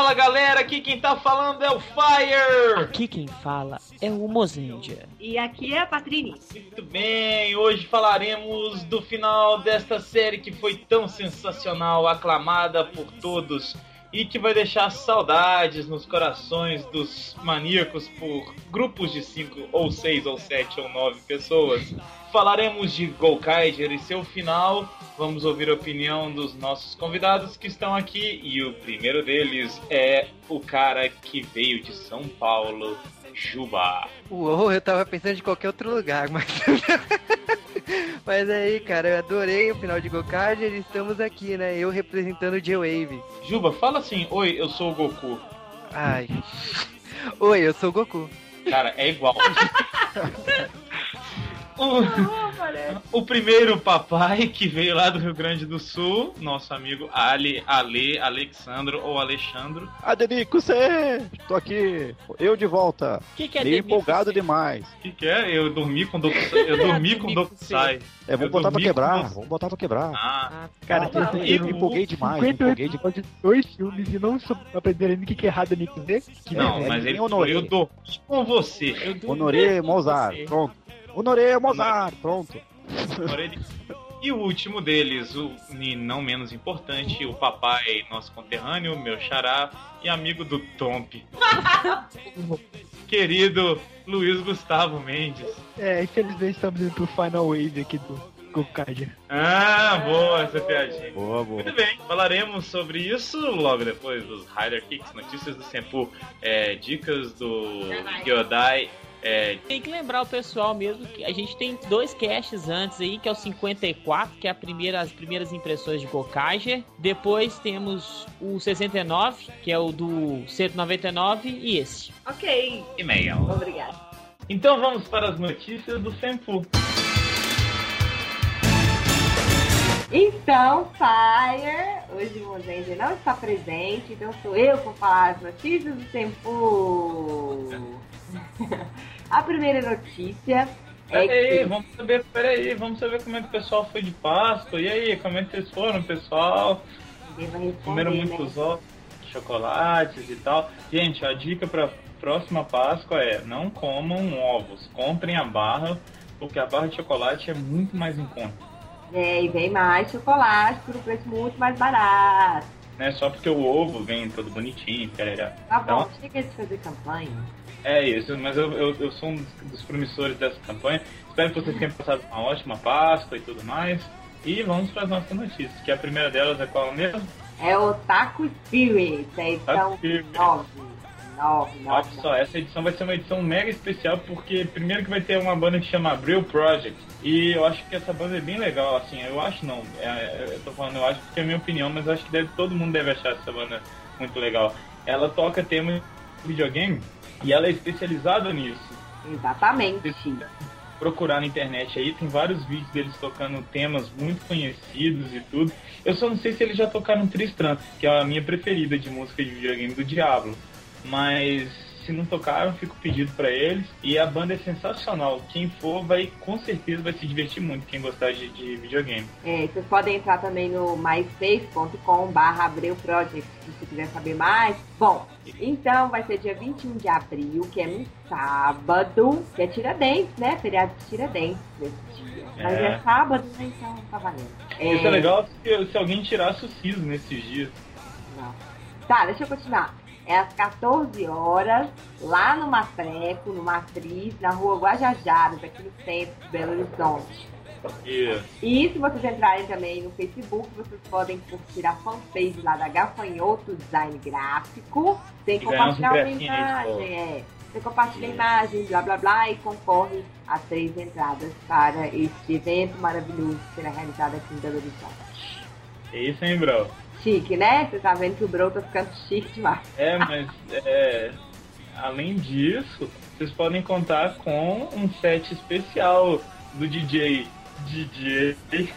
Fala galera, aqui quem tá falando é o Fire! Aqui quem fala é o Mozendia. E aqui é a Patrini. Muito bem, hoje falaremos do final desta série que foi tão sensacional, aclamada por todos e que vai deixar saudades nos corações dos maníacos por grupos de 5 ou 6 ou 7 ou 9 pessoas. Falaremos de Golkaiger e seu final. Vamos ouvir a opinião dos nossos convidados que estão aqui. E o primeiro deles é o cara que veio de São Paulo, Juba. Uou, eu tava pensando de qualquer outro lugar, mas. mas aí, cara, eu adorei o final de Gokaiger e estamos aqui, né? Eu representando o J-Wave. Juba, fala assim: Oi, eu sou o Goku. Ai. Oi, eu sou o Goku. Cara, é igual. O, o, primeiro papai que veio lá do Rio Grande do Sul, nosso amigo Ali, Ale, Alexandro ou Alexandro. Adenico, você! Tô aqui, eu de volta. Que que é Meio empolgado demais. O que, que é? Eu dormi com Doku Eu dormi com Doku Sai. É, vamos botar pra quebrar, vamos botar pra quebrar. Ah, cara, ah, eu, eu, me empolguei demais, me empolguei demais. de dois filmes e não aprenderam ainda o que é errado Nick. Não, é, mas ele honorei. eu dormi com você. Eu Honorei Mozart, pronto. Honorei Mozart, pronto. E o último deles, o e não menos importante, o papai, nosso conterrâneo, meu xará e amigo do Tomp. Querido Luiz Gustavo Mendes. É, infelizmente estamos indo pro Final Wave aqui do Gokaiger. Ah, boa essa piadinha. Boa, boa. Muito bem, falaremos sobre isso logo depois dos Rider Kicks, notícias do Senpu, é, dicas do Gyodai é... Tem que lembrar o pessoal mesmo que a gente tem dois caches antes aí, que é o 54, que é a primeira, as primeiras impressões de Gokaiger. Depois temos o 69, que é o do 199, e esse. Ok. E-mail. Obrigado. Então vamos para as notícias do Senpu. Então, Fire, hoje o Mozenji não está presente, então sou eu que vou falar as notícias do Tempo. A primeira notícia é Peraí, que... vamos saber, peraí, vamos saber como é que o pessoal foi de Páscoa. E aí, como é que vocês foram, pessoal? Comeram né? muitos ovos, chocolates e tal. Gente, a dica para próxima Páscoa é não comam ovos, comprem a barra, porque a barra de chocolate é muito mais em conta. É, e vem mais chocolate por um preço muito mais barato. Né? Só porque o ovo vem todo bonitinho, pererá. Tá bom, Então, chega de fazer campanha. É isso, mas eu, eu, eu sou um dos, dos promissores dessa campanha. Espero que vocês tenham passado uma ótima Páscoa e tudo mais. E vamos para as nossas notícias, que a primeira delas é qual mesmo? É o Taco Spirit, é a edição Taco Spirit. 9. 9, 9, Olha só, essa edição vai ser uma edição mega especial, porque primeiro que vai ter uma banda que chama Abril Project. E eu acho que essa banda é bem legal, assim, eu acho não. É, eu tô falando, eu acho que é a minha opinião, mas eu acho que deve, todo mundo deve achar essa banda muito legal. Ela toca tema de videogame e ela é especializada nisso. Exatamente. procurar na internet aí, tem vários vídeos deles tocando temas muito conhecidos e tudo. Eu só não sei se eles já tocaram Tristram, que é a minha preferida de música de videogame do Diablo. Mas se não tocaram, fica o pedido pra eles. E a banda é sensacional. Quem for vai com certeza vai se divertir muito, quem gostar de, de videogame. É, vocês podem entrar também no myspace.com barra Abreu Project, se quiser saber mais. Bom, então vai ser dia 21 de abril, que é um sábado, que é Tiradentes, né? Feriado de Tiradentes nesse dia. Mas É. é sábado, né? Então tá valendo. Isso é legal se, se alguém tirasse o siso nesses dias. Não. Tá, deixa eu continuar. É às 14 horas, lá no Matreco, no Matriz, na rua Guajajaras, aqui no centro de Belo Horizonte. E E se vocês entrarem também no Facebook, vocês podem curtir a fanpage lá da Gafanhoto Design Gráfico. Tem que compartilhar uma imagem, é. Você compartilha a imagem, blá blá blá, e concorre a três entradas para este evento maravilhoso que será realizado aqui em Belo Horizonte. é isso, hein, bro? Chique, né? Você tá vendo que o Bro tá ficando chique demais. É, mas é, além disso, vocês podem contar com um set especial do DJ DJ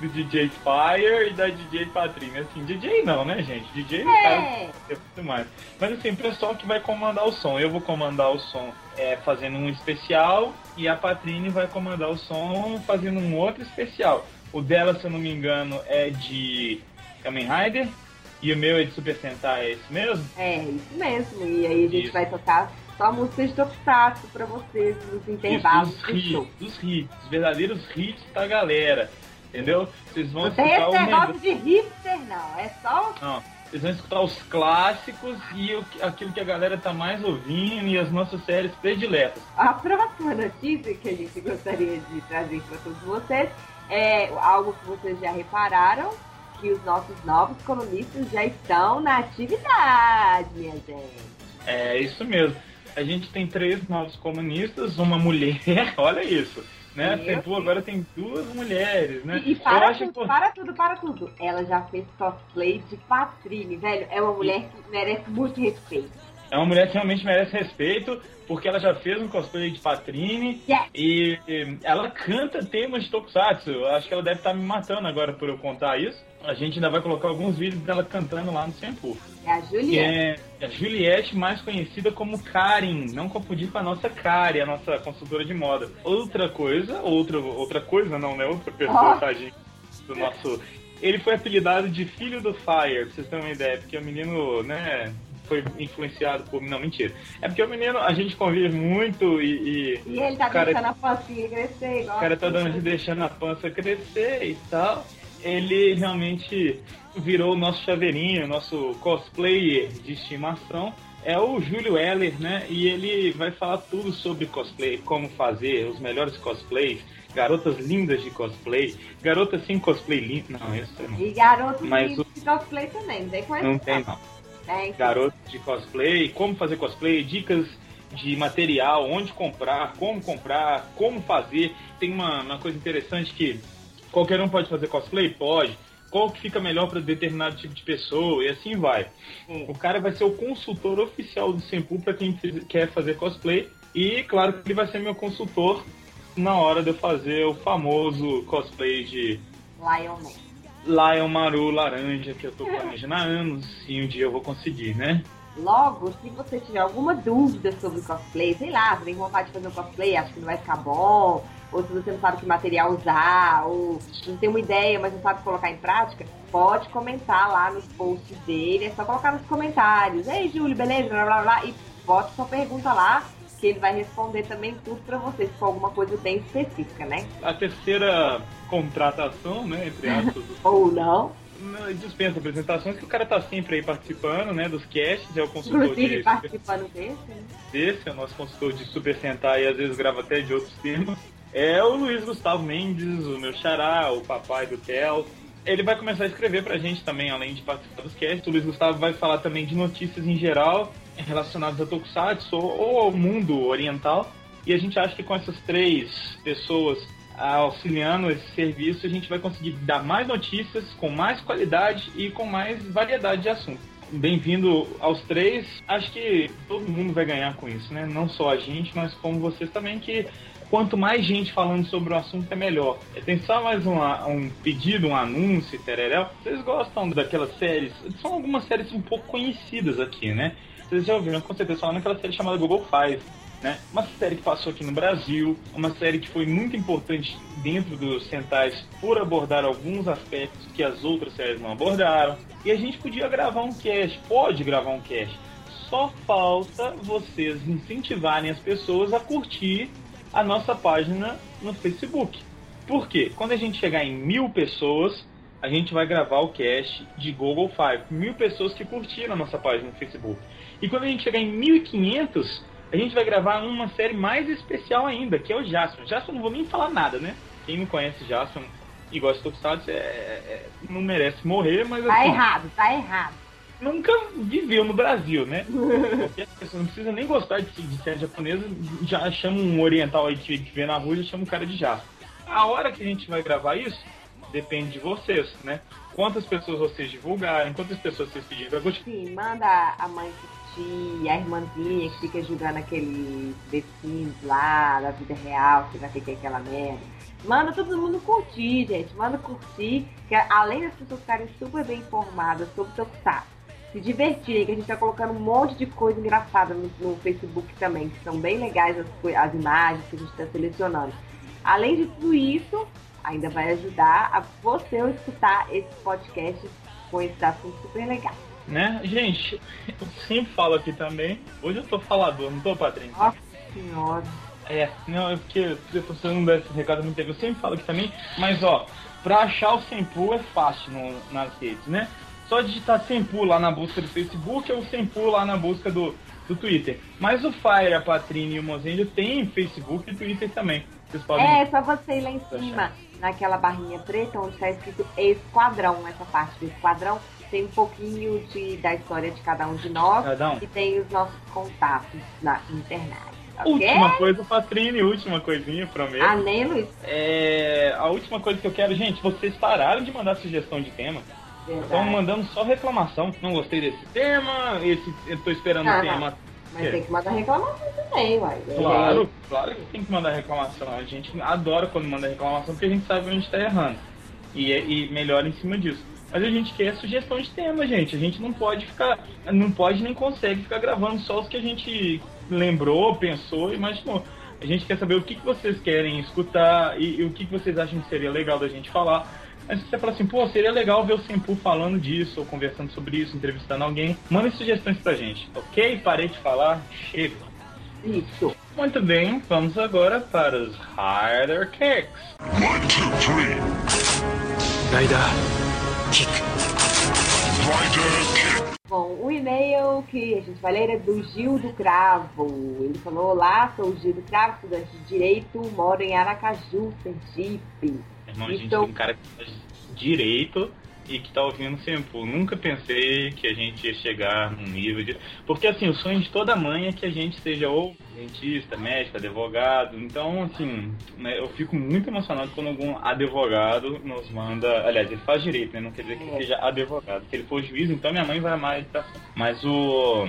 do DJ Fire e da DJ Patrícia. Assim, DJ não, né, gente? DJ é. cara É, é muito mais. Mas assim, o pessoal que vai comandar o som. Eu vou comandar o som é, fazendo um especial e a Patrine vai comandar o som fazendo um outro especial. O dela, se eu não me engano, é de Kamen Rider E o meu é de Super Sentai, é isso mesmo? É, isso mesmo. E aí a gente Isso. vai tocar só músicas de Tokusatsu pra vocês nos intervalos Isso, do show. hits, dos hits, os verdadeiros hits da galera. Entendeu? Vocês vão Não tem escutar esse o melhor. negócio de hipster, não. É só Não, vocês vão escutar os clássicos e o aquilo que a galera tá mais ouvindo e as nossas séries prediletas. A próxima notícia que a gente gostaria de trazer para todos vocês é algo que vocês já repararam, que os nossos novos colunistas já estão na atividade, minha gente. É isso mesmo. A gente tem três novos comunistas, uma mulher, olha isso. Né? Meu Tem duas, agora tem duas mulheres, né? E, e para tudo, para tudo, para tudo. Ela já fez cosplay de Patrine, velho. É uma mulher que merece muito respeito. É uma mulher que realmente merece respeito, porque ela já fez um cosplay de Patrine Yes. e e ela canta temas de Tokusatsu. Acho que ela deve estar me matando agora por eu contar isso. A gente ainda vai colocar alguns vídeos dela cantando lá no Sempu. É a Juliette. é a Juliette, mais conhecida como Karen. Não confundir com a nossa Kari, a nossa consultora de moda. Outra coisa, outra, outra coisa não, né? Outra pessoa, Oh. tadinho, do nosso... Ele foi apelidado de Filho do Fire, pra vocês terem uma ideia, porque o menino, né, foi influenciado por... Não, mentira. É porque o menino, a gente convive muito e... e E ele tá Cara, deixando a pancinha crescer igual. o cara tá dando, deixando a pança crescer e tal. Ele realmente virou o nosso chaveirinho, nosso cosplayer de estimação. É o Júlio Heller, né? E ele vai falar tudo sobre cosplay, como fazer, os melhores cosplays, garotas lindas de cosplay, garotas sem cosplay lindo. Não, isso não. E garoto Mas de o- cosplay também, não tem coisa Não tem, não. Tem. garoto de cosplay, como fazer cosplay, dicas de material, onde comprar, como comprar, como fazer. Tem uma, uma coisa interessante que qualquer um pode fazer cosplay? Pode. Qual que fica melhor para determinado tipo de pessoa e assim vai. Sim. O cara vai ser o consultor oficial do Senpu para quem quer fazer cosplay e claro que ele vai ser meu consultor na hora de eu fazer o famoso cosplay de Lion Man. Lion Maru Laranja que eu tô planejando há anos e um dia eu vou conseguir, né? Logo, se você tiver alguma dúvida sobre cosplay, sei lá, você tem vontade de fazer um cosplay, acha que não vai ficar bom, ou se você não sabe que material usar, ou não tem uma ideia, mas não sabe colocar em prática, pode comentar lá nos posts dele, é só colocar nos comentários. Ei, Júlio, beleza? Blá, blá, blá, e bota sua pergunta lá, que ele vai responder também tudo pra você, se for alguma coisa bem específica, né? a terceira contratação, né, entre aspas, Ou não. não, dispensa apresentações, que o cara tá sempre aí participando, né, dos casts, é o consultor Inclusive de, participando desse, né? desse, é o nosso consultor de Super Sentai e às vezes grava até de outros temas. É o Luiz Gustavo Mendes, o meu xará, o papai do Tel. Ele vai começar a escrever pra gente também, além de participar dos casts. O Luiz Gustavo vai falar também de notícias em geral relacionadas a Tokusatsu ou, ao mundo oriental. E a gente acha que com essas três pessoas auxiliando esse serviço, a gente vai conseguir dar mais notícias com mais qualidade e com mais variedade de assuntos. Bem-vindo aos três. Acho que todo mundo vai ganhar com isso, né? Não só a gente, mas como vocês também, que quanto mais gente falando sobre o assunto é melhor. Tem só mais uma- um pedido, um anúncio, tereréu. Vocês gostam daquelas séries? São algumas séries um pouco conhecidas aqui, né? Vocês já ouviram com certeza falar naquela série chamada Google Five. Né? Uma série que passou aqui no Brasil, uma série que foi muito importante dentro dos Sentais por abordar alguns aspectos que as outras séries não abordaram. E a gente podia gravar um cast, pode gravar um cast. Só falta vocês incentivarem as pessoas a curtir a nossa página no Facebook. Por quê? Quando a gente chegar em mil pessoas, a gente vai gravar o cast de Google Five. Mil pessoas que curtiram a nossa página no Facebook. E quando a gente chegar em 1500, a gente vai gravar uma série mais especial ainda, que é o Jasper. Jasper não vou nem falar nada, né? Quem não conhece Jasper e gosta de Tokusatsu é, é- não merece morrer, mas Tá assim, errado, tá errado. Nunca viveu no Brasil, né? A pessoa não precisa nem gostar de, de série japonesa, já chama um oriental aí que, vê na rua, já chama um cara de Jasper. A hora que a gente vai gravar isso, depende de vocês, né? Quantas pessoas vocês divulgarem, quantas pessoas vocês pedirem pra. Sim, manda a mãe curtir, a irmãzinha que fica jogando aquele Sims lá, da vida real, que vai ter que aquela merda. Manda todo mundo curtir, gente. Manda curtir, que além das pessoas ficarem super bem informadas sobre o Tokusatsu, se divertirem, que a gente tá colocando um monte de coisa engraçada no, no Facebook também, que são bem legais as, as imagens que a gente está selecionando. Além de tudo isso, ainda vai ajudar a você a escutar esses podcasts com esses assuntos super legais. Né? Gente, eu sempre falo aqui também. Hoje eu tô falador, não tô, Patrícia? Nossa senhora. É, não, é porque você não dá esse recado muito tempo. Eu sempre falo aqui também, mas ó, pra achar o Sempu é fácil no, nas redes, né? Só digitar Sempu lá na busca do Facebook ou Sempu lá na busca do, do Twitter. Mas o Fire, a Patrine e o Mozendio tem Facebook e Twitter também. Vocês podem. É, só você ir lá em cima, naquela barrinha preta, onde está escrito Esquadrão, essa parte do Esquadrão. Tem um pouquinho de, da história de cada um de nós um. e tem os nossos contatos na internet. Ok? Última coisa, Patrine, última coisinha, prometo. Ah, nem Luiz. É, a última coisa que eu quero, gente, vocês pararam de mandar sugestão de tema. Estão mandando só reclamação. Não gostei desse tema, esse eu tô esperando Ah, o tema. Mas tem que mandar reclamação também, uai. Claro, claro que tem que mandar reclamação. A gente adora quando manda reclamação porque a gente sabe onde está errando. E, e melhora em cima disso. Mas a gente quer sugestão de tema, gente. A gente não pode ficar. Não pode nem consegue ficar gravando só os que a gente lembrou, pensou, imaginou. A gente quer saber o que, que vocês querem escutar e, e o que, que vocês acham que seria legal da gente falar. Mas se você fala assim, pô, seria legal ver o Sempu falando disso, ou conversando sobre isso, entrevistando alguém, mandem sugestões pra gente, ok? Parei de falar, chega. Isso. Muito bem, vamos agora para os Harder Kicks. One, two, three. Rider kick. Rider kick. Bom, o e-mail que a gente vai ler é do Gil do Cravo. Ele falou: Olá, sou o Gil do Cravo, estudante de Direito, moro em Aracaju, Sergipe. Irmão, a gente Então- tem um cara que faz direito e que tá ouvindo Sempu. Nunca pensei que a gente ia chegar num nível de. Porque assim, o sonho de toda mãe é que a gente seja ou dentista, médico, advogado. Então, assim, né, eu fico muito emocionado quando algum advogado nos manda. Aliás, ele faz direito, né? Não quer dizer que É. seja advogado. Se ele for juiz, então minha mãe vai amar a educação. Mas o.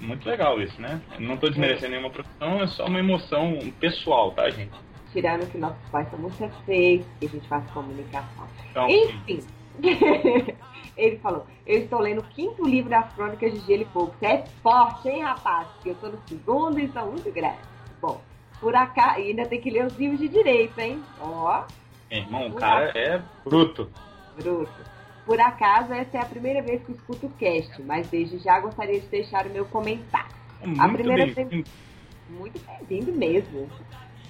Muito legal isso, né? Eu não tô desmerecendo nenhuma profissão, é só uma emoção pessoal, tá, gente? Tirando que nossos pais são muito perfeitos, que a gente faz comunicação. Então, Enfim. Ele falou, eu estou lendo o quinto livro das crônicas de Gelo e Fogo. Você é forte, hein, rapaz? Porque eu estou no segundo e são muito grandes. Bom, por acaso, ainda tem que ler os livros de direito, hein? Ó, meu irmão, o cara é bruto. bruto. Por acaso, essa é a primeira vez que eu escuto o cast, mas desde já gostaria de deixar o meu comentário. É Muito primeira bem. tem- Muito bem-vindo mesmo.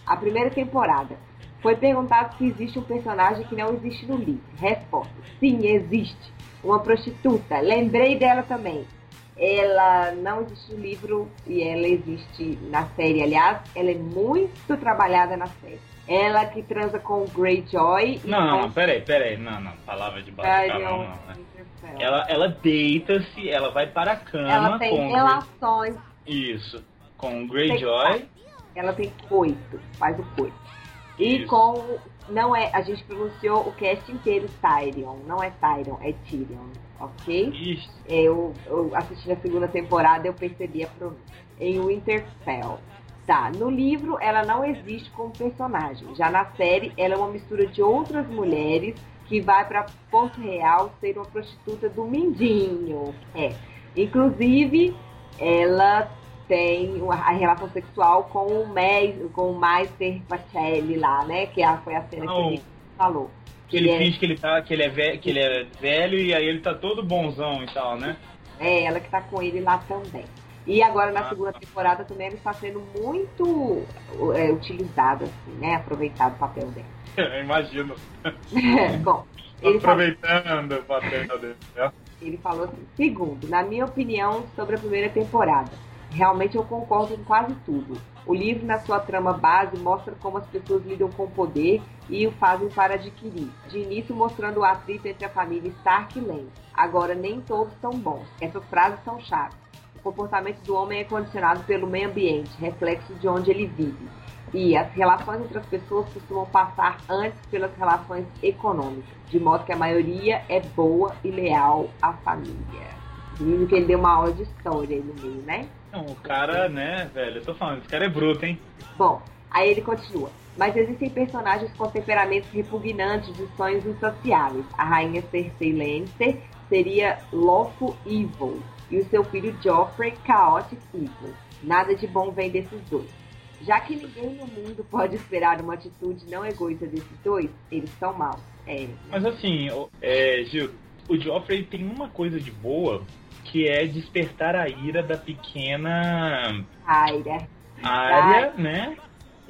A primeira temporada. Foi perguntado se existe um personagem que não existe no livro. Resposta: sim, existe. Uma prostituta. Lembrei dela também. Ela não existe no livro e ela existe na série. Aliás, ela é muito trabalhada na série. Ela que transa com o Greyjoy Não, não, peraí, peraí. Não, não, palavra de calão, não. né? Ela, ela deita-se, ela vai para a cama Ela tem relações, Grey- Isso. Com o Greyjoy. Ela tem coito, faz o coito. E Isso. com. Não é. A gente pronunciou o cast inteiro Tyrion. Não é Tyrion, é Tyrion. Ok? Ixi, Eu, eu assisti a segunda temporada eu percebi a pronúncia. Em Winterfell. Tá, no livro ela não existe como personagem. Já na série, ela é uma mistura de outras mulheres que vai pra Porto Real ser uma prostituta do Mindinho. É. Inclusive, ela tem a relação sexual com o, Mes, com o Meister Pacelli lá, né? Que a- foi a cena que Não. ele falou. que ele é- finge que ele, tá, que, ele é velho, que ele é velho e aí ele tá todo bonzão e tal, né? É ela que tá com ele lá também. E agora na Ah. segunda temporada também ela está sendo muito é, utilizada, assim, né? Aproveitado o papel dela. Eu imagino. Bom, ele falou, Aproveitando o papel dele. né? ele falou assim, segundo, na minha opinião sobre a primeira temporada, realmente eu concordo com quase tudo. O livro, na sua trama base, mostra como as pessoas lidam com o poder e o fazem para adquirir. De início, mostrando o atrito entre a família Stark e Lance. Agora, nem todos são bons. Essas frases são chaves. O comportamento do homem é condicionado pelo meio ambiente, reflexo de onde ele vive. E as relações entre as pessoas costumam passar antes pelas relações econômicas, de modo que a maioria é boa e leal à família. Vindo que ele deu uma aula de história aí no meio, né? Não, o cara, né, velho, eu tô falando, esse cara é bruto, hein? Bom, aí ele continua. Mas existem personagens com temperamentos repugnantes e sonhos insaciáveis. A rainha Cersei Lannister seria Lawful Evil e o seu filho Joffrey Chaotic Evil. Nada de bom vem desses dois. Já que ninguém no mundo pode esperar uma atitude não egoísta desses dois, eles são maus. É, Mas assim, é, Gil, o Joffrey tem uma coisa de boa que é despertar a ira da pequena Aira. área, né?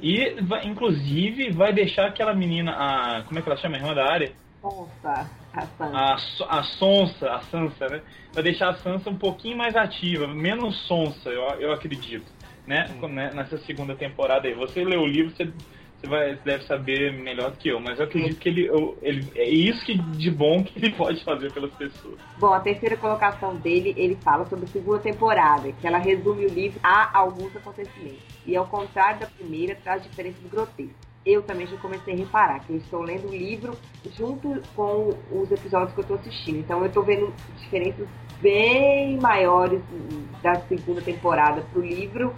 E inclusive vai deixar aquela menina, a como é que ela chama, a irmã da área? Onça. A Sansa. A, a Sonsa, a Sansa, né? Vai deixar a Sansa um pouquinho mais ativa, menos sonsa, eu, eu acredito, né? Né? Nessa segunda temporada aí. Você lê o livro, você, você vai, deve saber melhor do que eu, mas eu acredito que ele, eu- ele é isso que de bom que ele pode fazer pelas pessoas. Bom, a terceira colocação dele, ele fala sobre a segunda temporada, que ela resume o livro a alguns acontecimentos. E ao contrário da primeira, traz diferenças grotescas. Eu também já comecei a reparar que eu estou lendo o livro junto com os episódios que eu estou assistindo. Então eu estou vendo diferenças bem maiores da segunda temporada pro livro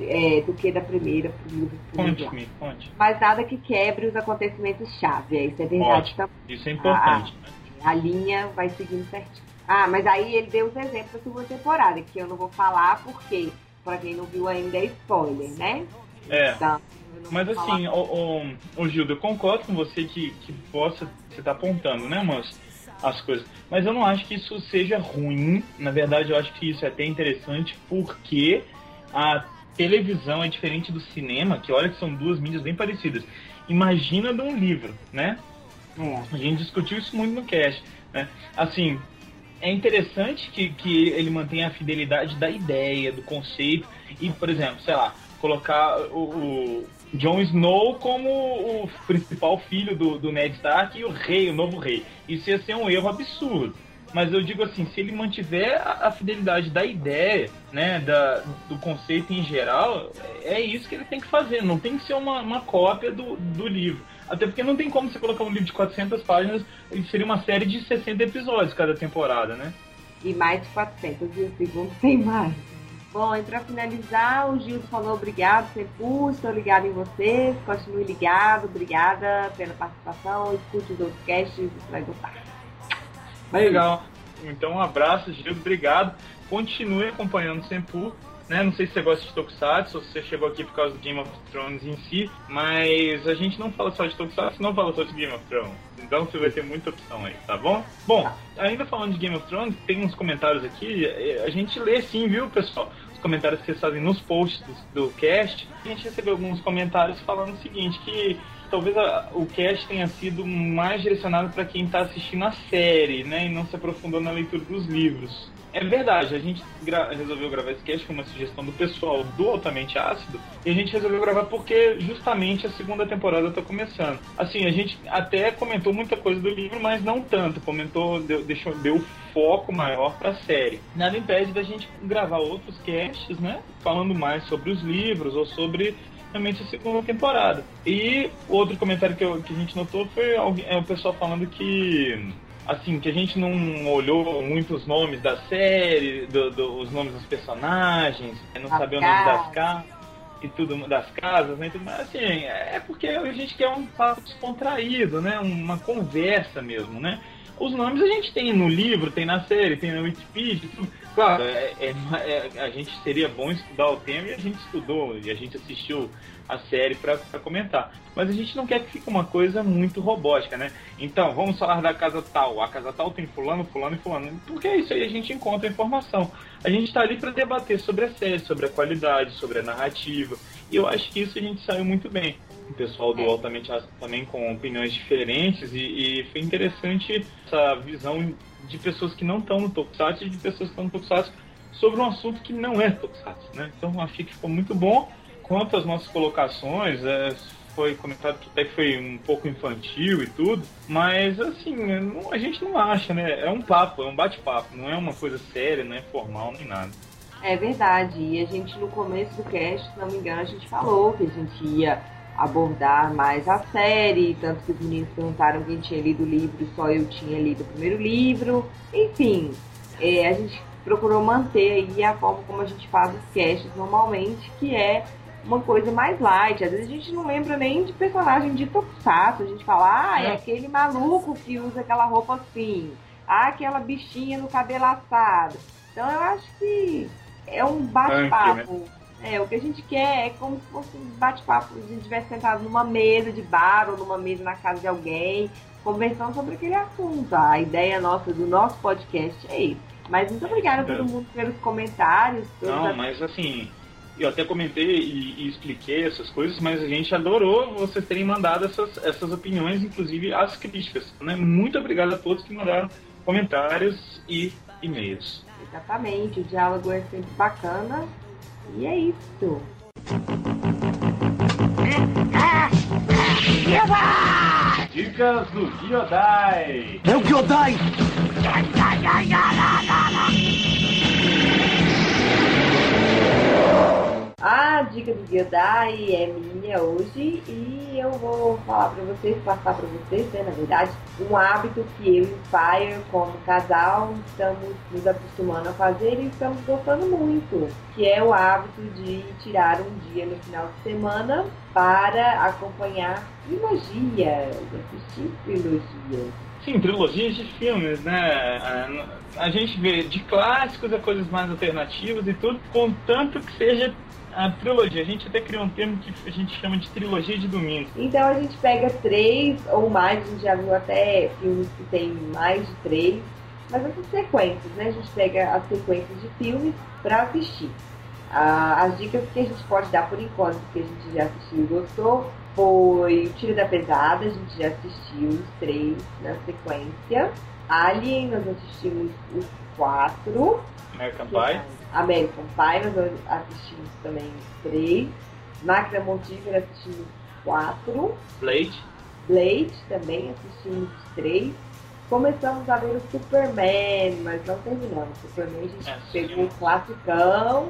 é, do que da primeira pro livro. Conte-me, conte. Mas nada que quebre os acontecimentos chave. Isso é verdade Ótimo. também Isso é importante. né? a linha vai seguindo certinho. Ah, mas aí ele deu os exemplos da segunda temporada, que eu não vou falar porque, pra quem não viu ainda, é spoiler, né? É. Então, Mas assim, o, o, o Gildo, eu concordo com você que, que possa, você tá apontando, né, mas as coisas. Mas eu não acho que isso seja ruim. Na verdade, eu acho que isso é até interessante porque a televisão é diferente do cinema, que olha que são duas mídias bem parecidas. Imagina de um livro, né? É. A gente discutiu isso muito no cast, né? Assim, é interessante que, que ele mantenha a fidelidade da ideia, do conceito, e, por exemplo, sei lá, colocar o, o Jon Snow como o principal filho do, do Ned Stark e o rei, o novo rei. Isso ia ser um erro absurdo. Mas eu digo assim, se ele mantiver a, a fidelidade da ideia, né, da, do conceito em geral, é isso que ele tem que fazer. Não tem que ser uma, uma cópia do, do livro. Até porque não tem como você colocar um livro de 400 páginas, ele seria uma série de 60 episódios cada temporada, né? E mais de 400, e segundo tem mais. Bom, e pra finalizar, o Gildo falou obrigado, Sempu, estou ligado em vocês, continue ligado, obrigada pela participação, escute os outros casts, você vai gostar. Legal. Então, um abraço, Gildo, obrigado. Continue acompanhando o Senpu. Né? Não sei se você gosta de Tokusatsu, ou se você chegou aqui por causa do Game of Thrones em si, mas a gente não fala só de Tokusatsu, não fala só de Game of Thrones. Então você vai ter muita opção aí, tá bom? Bom, ainda falando de Game of Thrones, tem uns comentários aqui, eh, a gente lê sim, viu, pessoal? Os comentários que vocês fazem nos posts do, do cast. A gente recebeu alguns comentários falando o seguinte, que talvez a- o cast tenha sido mais direcionado para quem está assistindo a série, né, e não se aprofundou na leitura dos livros. É verdade, a gente gra- resolveu gravar esse cast com uma sugestão do pessoal do Altamente Ácido, e a gente resolveu gravar porque justamente a segunda temporada está começando. Assim, a gente até comentou muita coisa do livro, mas não tanto, comentou, deu, deixou, deu foco maior para a série. Nada impede da gente gravar outros casts, né, falando mais sobre os livros ou sobre realmente a segunda temporada. E outro comentário que, eu- que a gente notou foi alguém, é, o pessoal falando que assim, que a gente não olhou muito os nomes da série, do- do- os nomes dos personagens, não As sabia o nome das casas. e tudo das casas, né? mais. Assim, é porque a gente quer um papo descontraído, né? Uma conversa mesmo, né? Os nomes a gente tem no livro, tem na série, tem na Wikipedia, tudo. Claro, é, é- é- a gente seria bom estudar o tema e a gente estudou e a gente assistiu a série para comentar. Mas a gente não quer que fique uma coisa muito robótica, né? Então, vamos falar da casa tal. A casa tal tem fulano, fulano e fulano. Porque é isso aí a gente encontra informação. A gente está ali para debater sobre a série, sobre a qualidade, sobre a narrativa. E eu acho que isso a gente saiu muito bem. O pessoal do É. Altamente Ácido também com opiniões diferentes e, e foi interessante essa visão de pessoas que não estão no Tokusatsu e de pessoas que estão no Tokusatsu sobre um assunto que não é Tokusatsu, né? Então achei que ficou muito bom. Quanto às nossas colocações, é, foi comentado que até que foi um pouco infantil e tudo, mas assim, não- a gente não acha, né? É um papo, é um bate-papo, não é uma coisa séria, não é formal nem nada. É verdade. E a gente, no começo do cast, se não me engano, a gente falou que a gente ia abordar mais a série, tanto que os meninos perguntaram quem tinha lido o livro e só eu tinha lido o primeiro livro. Enfim, é, a gente procurou manter aí a forma como a gente faz os casts normalmente, que é uma coisa mais light. Às vezes a gente não lembra nem de personagem de Tokusatsu. A gente fala, ah, é É. aquele maluco que usa aquela roupa assim. Ah, aquela bichinha no cabelo assado. Então eu acho que é um bate-papo. É, o que a gente quer é como se fosse um bate-papo, a gente estivesse sentado numa mesa de bar ou numa mesa na casa de alguém, conversando sobre aquele assunto. A ideia nossa do nosso podcast é isso. Mas muito obrigada a todo mundo pelos comentários. Não, as- mas assim, eu até comentei e, e expliquei essas coisas, mas a gente adorou vocês terem mandado essas, essas opiniões, inclusive as críticas. Né? Muito obrigado a todos que mandaram comentários e e-mails. Exatamente, o diálogo é sempre bacana. E é isso. Dicas do Giodai! É o Gyodai! A dica do Gyodai é minha hoje e eu vou falar pra vocês, passar pra vocês, né, na verdade, um hábito que eu e o Fire, como casal, estamos nos acostumando a fazer e estamos gostando muito, que é o hábito de tirar um dia no final de semana para acompanhar trilogia, de assistir trilogia. Sim, trilogias de filmes, né? A gente vê de clássicos a coisas mais alternativas e tudo, contanto que seja a trilogia. A gente até criou um termo que a gente chama de trilogia de domingo. Então a gente pega três ou mais, a gente já viu até filmes que tem mais de três, mas essas sequências, né? A gente pega as sequências de filmes para assistir. Ah, as dicas que a gente pode dar por enquanto, que a gente já assistiu e gostou, foi o Tiro da Pesada, a gente já assistiu os três na sequência. Alien, nós assistimos os quatro. American Pie. American Pie, nós assistimos também três. Máquina Mortífera assistimos quatro. Blade. Blade também assistimos os três. Começamos a ver o Superman, mas não terminamos. Superman a gente É, pegou o classicão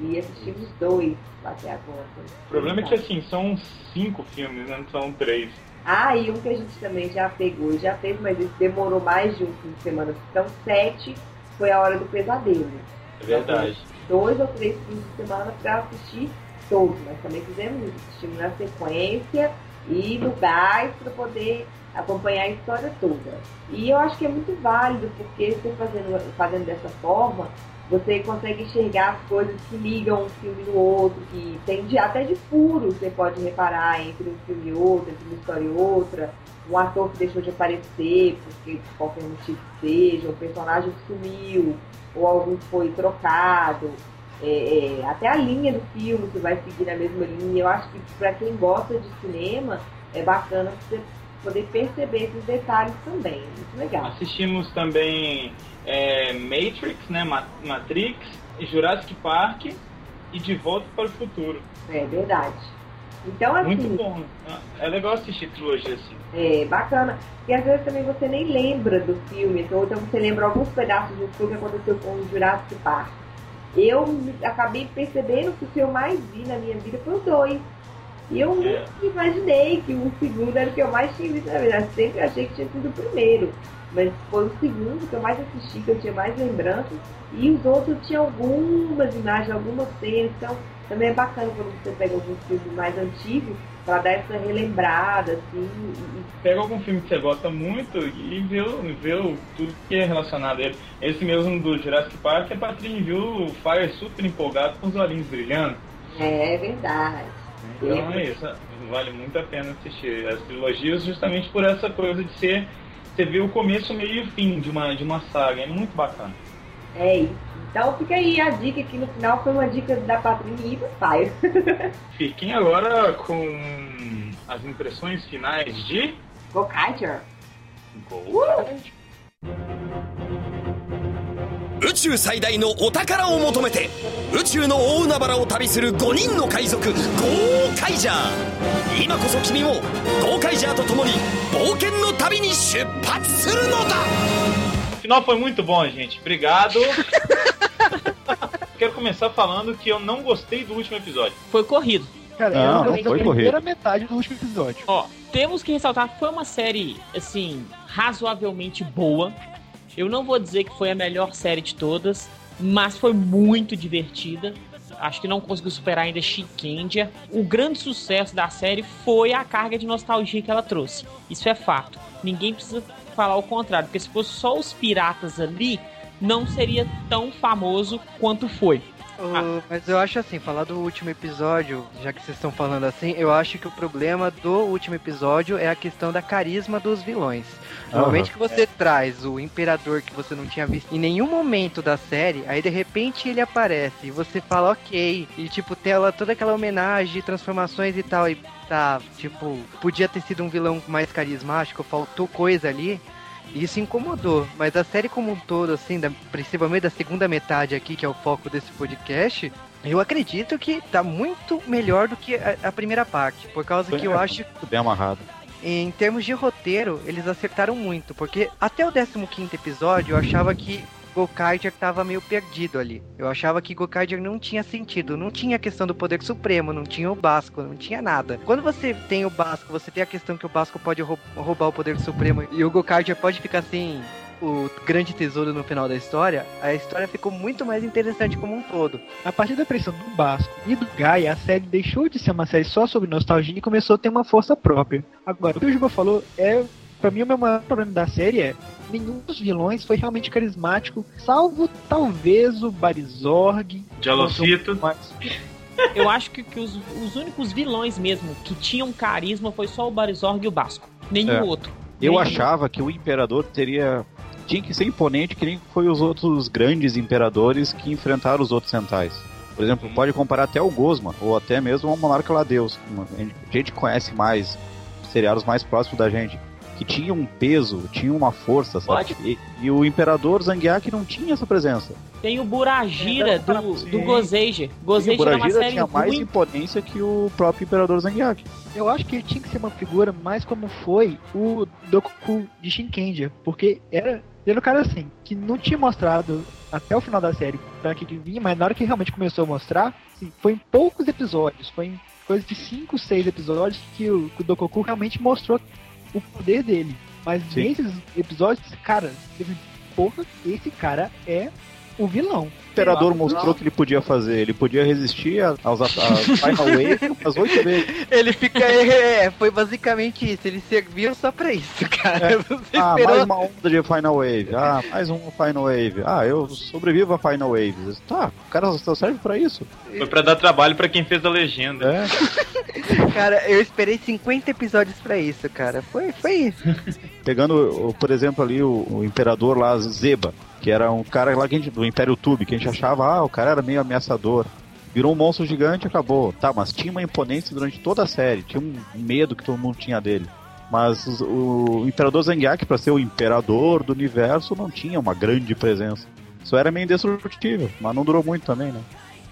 e assistimos dois até agora. O problema é que assim, são cinco filmes, né? não são três. Ah, e um que a gente também já pegou, já fez, mas esse demorou mais de um fim de semana. São sete, foi a hora do pesadelo. É verdade. Dois ou três fins de semana para assistir todos. Nós também fizemos assistimos na sequência e no gás para poder acompanhar a história toda. E eu acho que é muito válido, porque você fazendo, fazendo dessa forma, você consegue enxergar as coisas que ligam um filme no outro, que tem de, até de furo você pode reparar entre um filme e outro, entre uma história e outra, um ator que deixou de aparecer, porque por qualquer motivo que seja, um personagem que sumiu, ou algum que foi trocado, é, é, até a linha do filme que vai seguir na mesma linha. Eu acho que para quem gosta de cinema é bacana você poder perceber esses detalhes também. Muito legal. Assistimos também é, Matrix, né? Ma- Matrix, Jurassic Park e De Volta para o Futuro. É verdade. Então, assim, Muito bom. É legal assistir trilogia assim. É bacana. E às vezes também você nem lembra do filme, ou então você lembra alguns pedaços do filme que aconteceu com o Jurassic Park. Eu acabei percebendo que o que eu mais vi na minha vida foi o dois. E eu É. nunca imaginei que o segundo era o que eu mais tinha visto na verdade. Sempre achei que tinha sido o primeiro. Mas foi o segundo que eu mais assisti, que eu tinha mais lembranças. E os outros tinham algumas imagens, algumas cenas. Então também é bacana quando você pega alguns filmes mais antigos para dar essa relembrada, assim, e, Pega algum filme que você gosta muito e vê, vê tudo que é relacionado a ele. Esse mesmo do Jurassic Park, a Patrícia viu o Fire super empolgado com os olhinhos brilhando. É verdade. Então é isso, vale muito a pena assistir as trilogias justamente por essa coisa de ser. Você vê o começo, meio e o fim de uma, de uma saga, é muito bacana. É isso. Então fica aí a dica aqui no final, foi uma dica da Patrícia e do pai. Fiquem agora com as impressões finais de Go Kiter. Gol. 宇宙最大のお宝を求めて宇宙の大海原を旅する5人の海賊ゴーカイジャー今こそ君もゴーカイジャーと共に冒険の旅に出発するのだ final foi muito bom, gente. Obrigado. Quero começar falando que eu não gostei do último episódio. Foi corrido. Cara, Não, eu não foi corrido. primeira metade do último episódio. Ó, temos que ressaltar que foi uma série, assim, razoavelmente boa. Eu não vou dizer que foi a melhor série de todas, mas foi muito divertida. Acho que não conseguiu superar ainda Shikendia. O grande sucesso da série foi a carga de nostalgia que ela trouxe. Isso é fato. Ninguém precisa falar o contrário, porque se fosse só os piratas ali, não seria tão famoso quanto foi. Mas eu acho assim, falar do último episódio, já que vocês estão falando assim, eu acho que o problema do último episódio é a questão da carisma dos vilões. Normalmente que você traz o imperador que você não tinha visto em nenhum momento da série, aí de repente ele aparece e você fala ok, e tipo, tem ela, toda aquela homenagem transformações e tal, e tá, tipo, podia ter sido um vilão mais carismático, faltou coisa ali. Isso incomodou, mas a série como um todo, assim, da, principalmente da segunda metade aqui, que é o foco desse podcast, eu acredito que tá muito melhor do que a, a primeira parte, por causa que eu acho Tudo bem amarrado. em termos de roteiro, eles acertaram muito, porque até o 15 episódio eu achava que Gokaiger tava meio perdido ali. Eu achava que Gokaiger não tinha sentido, não tinha a questão do poder supremo, não tinha o Basco, não tinha nada. Quando você tem o Basco, você tem a questão que o Basco pode rou- roubar o poder supremo e o Gokaiger pode ficar assim o grande tesouro no final da história, a história ficou muito mais interessante como um todo. A partir da pressão do Basco e do Gaia, a série deixou de ser uma série só sobre nostalgia e começou a ter uma força própria. Agora, o que o Juba falou é. Pra mim, o meu maior problema da série é nenhum dos vilões foi realmente carismático, salvo talvez o Barizorg. Jalocito. Eu acho que, que os, os únicos vilões mesmo que tinham carisma foi só o Barizorg e o Basco. Nenhum É. outro. Eu Nenhum. achava que o imperador teria. Tinha que ser imponente que nem foi os outros grandes imperadores que enfrentaram os outros centais. Por exemplo, pode comparar até o Gosma, ou até mesmo o Monarca Ladeus. A gente conhece mais seriados mais próximos da gente. Que tinha um peso, tinha uma força, sabe? E, e o Imperador Zangiak não tinha essa presença. Tem o Buragira É, do, do Gozeja. E o uma Buragira série tinha mais imponência que o próprio Imperador Zangiak. eu acho que ele tinha que ser uma figura mais como foi o Dokuku de Shinkendia, porque era, ele era um cara assim, que não tinha mostrado até o final da série pra que vinha, mas na hora que realmente começou a mostrar, assim, foi em poucos episódios, foi em coisa de 5, 6 episódios que o, que o Dokuku realmente mostrou o poder dele. Mas Sim. nesses episódios, cara, teve, porra, esse cara é o vilão. O Imperador mostrou que ele podia fazer. Ele podia resistir a- aos Final Wave umas oito vezes. Ele fica. É, foi basicamente isso. Ele serviu só pra isso, cara. Você Ah, esperou. mais uma onda de Final Wave. Ah, mais um Final Wave. Ah, eu sobrevivo a Final Waves. Tá, o cara só serve pra isso. Foi pra dar trabalho pra quem fez a legenda. É. Cara, eu esperei 50 episódios pra isso, cara. Foi, foi isso. Pegando, o- por exemplo, ali o, o Imperador lá, Zeba, que era um cara lá gente, do Império Tube, que a gente achava, ah, o cara era meio ameaçador. Virou um monstro gigante e acabou. Tá, mas tinha uma imponência durante toda a série. Tinha um medo que todo mundo tinha dele. Mas o Imperador Zangiak, pra ser o imperador do universo, não tinha uma grande presença. Só era meio indestrutível, mas não durou muito também, né?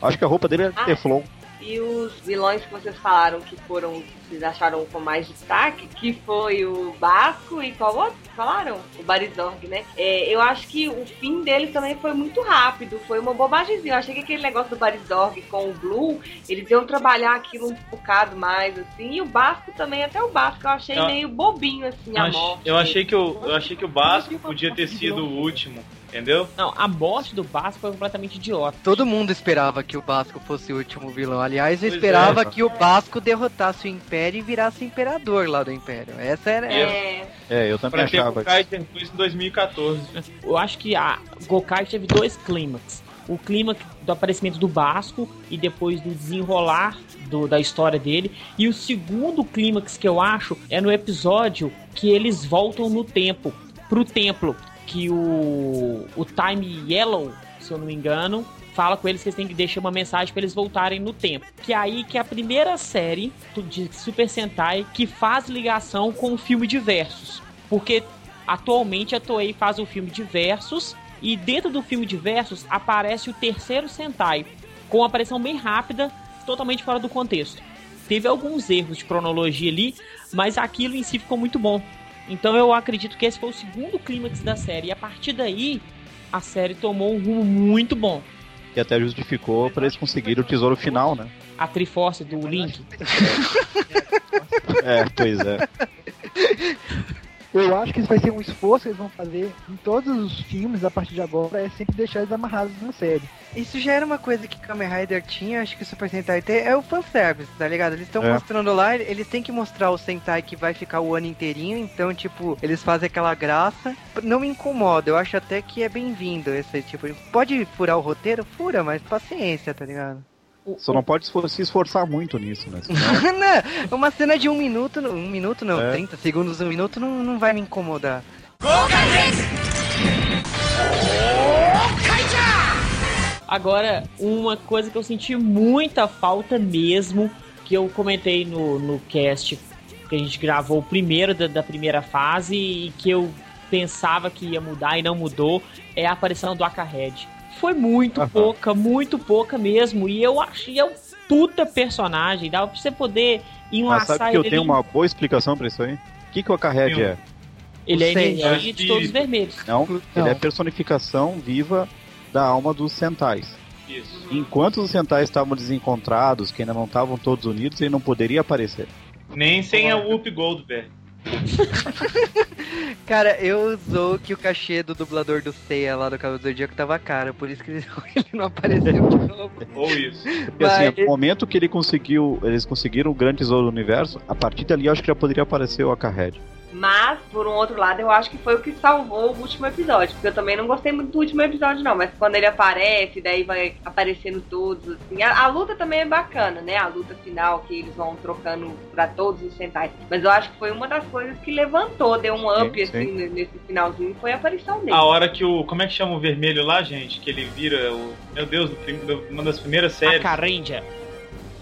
Acho que a roupa dele era Ah. Teflon. E os vilões que vocês falaram que foram, vocês acharam com mais destaque, que foi o Basco e qual outro? Falaram? O Barizorg, né? É, eu acho que o fim deles também foi muito rápido, foi uma bobagemzinha. Eu achei que aquele negócio do Barizorg com o Blue, eles iam trabalhar aquilo um bocado mais, assim. E o Basco também, até o Basco, eu achei Eu- meio bobinho, assim, Eu, a morte. eu achei que o, eu achei que o Basco podia ter sido o último, entendeu? Não, a morte do Basco foi completamente idiota. Todo mundo esperava que o Basco fosse o último vilão. Aliás, eu Pois esperava é. que o Basco derrotasse o Império e virasse imperador lá do Império. Essa era. É, É, eu também Pra ter achava. o Kaiser foi em 2014. Eu acho que a Gokai teve dois clímax. O clímax do aparecimento do Basco e depois do desenrolar do- da história dele. E o segundo clímax que eu acho é no episódio que eles voltam no tempo, pro templo. Que o, o Time Yellow, se eu não me engano, fala com eles que eles têm que deixar uma mensagem para eles voltarem no tempo. Que é aí que é a primeira série de Super Sentai que faz ligação com o filme de versos. Porque atualmente a Toei faz o filme de versos e dentro do filme de versos aparece o terceiro Sentai com uma aparição bem rápida, totalmente fora do contexto. Teve alguns erros de cronologia ali, mas aquilo em si ficou muito bom. Então eu acredito que esse foi o segundo clímax da série. E a partir daí, a série tomou um rumo muito bom. Que até justificou pra eles conseguirem o tesouro final, né? A Triforce do Link. É, pois é. eu acho que isso vai ser um esforço que eles vão fazer em todos os filmes a partir de agora, é sempre deixar eles amarrados na série. Isso já era uma coisa que Kamen Rider tinha, acho que o Super Sentai tem, é o fanservice, tá ligado? Eles estão É. mostrando lá, eles têm que mostrar o Sentai que vai ficar o ano inteirinho, então, tipo, eles fazem aquela graça. Não me incomoda, eu acho até que é bem-vindo esse tipo. Pode furar o roteiro? Fura, mas paciência, tá ligado? Só não pode se esforçar muito nisso, né? Senão- não, uma cena de um minuto, um minuto não, É. 30 segundos, um minuto não, não vai me incomodar. Agora, uma coisa que eu senti muita falta mesmo, que eu comentei no, no cast que a gente gravou o primeiro da, da primeira fase e que eu pensava que ia mudar e não mudou, é a aparição do Akahead. Foi muito Aham. pouca, muito pouca mesmo, e eu achei um puta personagem, dava pra você poder enlaçar sabe que eu tenho uma boa explicação pra isso aí? O que, que o Acarred é? Ele é energia de todos os vermelhos. Não, Não. ele é personificação viva da alma dos Sentais. Isso. Enquanto os Sentais estavam desencontrados, que ainda não estavam todos unidos, ele não poderia aparecer. Nem sem a Whoop Goldberg. Cara, eu usou que o cachê do dublador do Seiya lá do Cavaleiro do Zodíaco tava caro, por isso que ele, não apareceu de novo. Ou isso. Porque assim, no momento que ele conseguiu, eles conseguiram o grande tesouro do universo, a partir dali eu acho que já poderia aparecer o Acarred. Mas, por um outro lado, eu acho que foi o que salvou o último episódio. Porque eu também não gostei muito do último episódio, não. Mas quando ele aparece, daí vai aparecendo todos, assim. A, a luta também é bacana, né? A luta final, que eles vão trocando pra todos os centais. Mas eu acho que foi uma das coisas que levantou, deu um up, Sim, assim, nesse finalzinho, foi a aparição dele. A hora que o. Como é que chama o vermelho lá, gente? Que ele vira o. Meu Deus, do prim- do- uma das primeiras séries. Akarendia.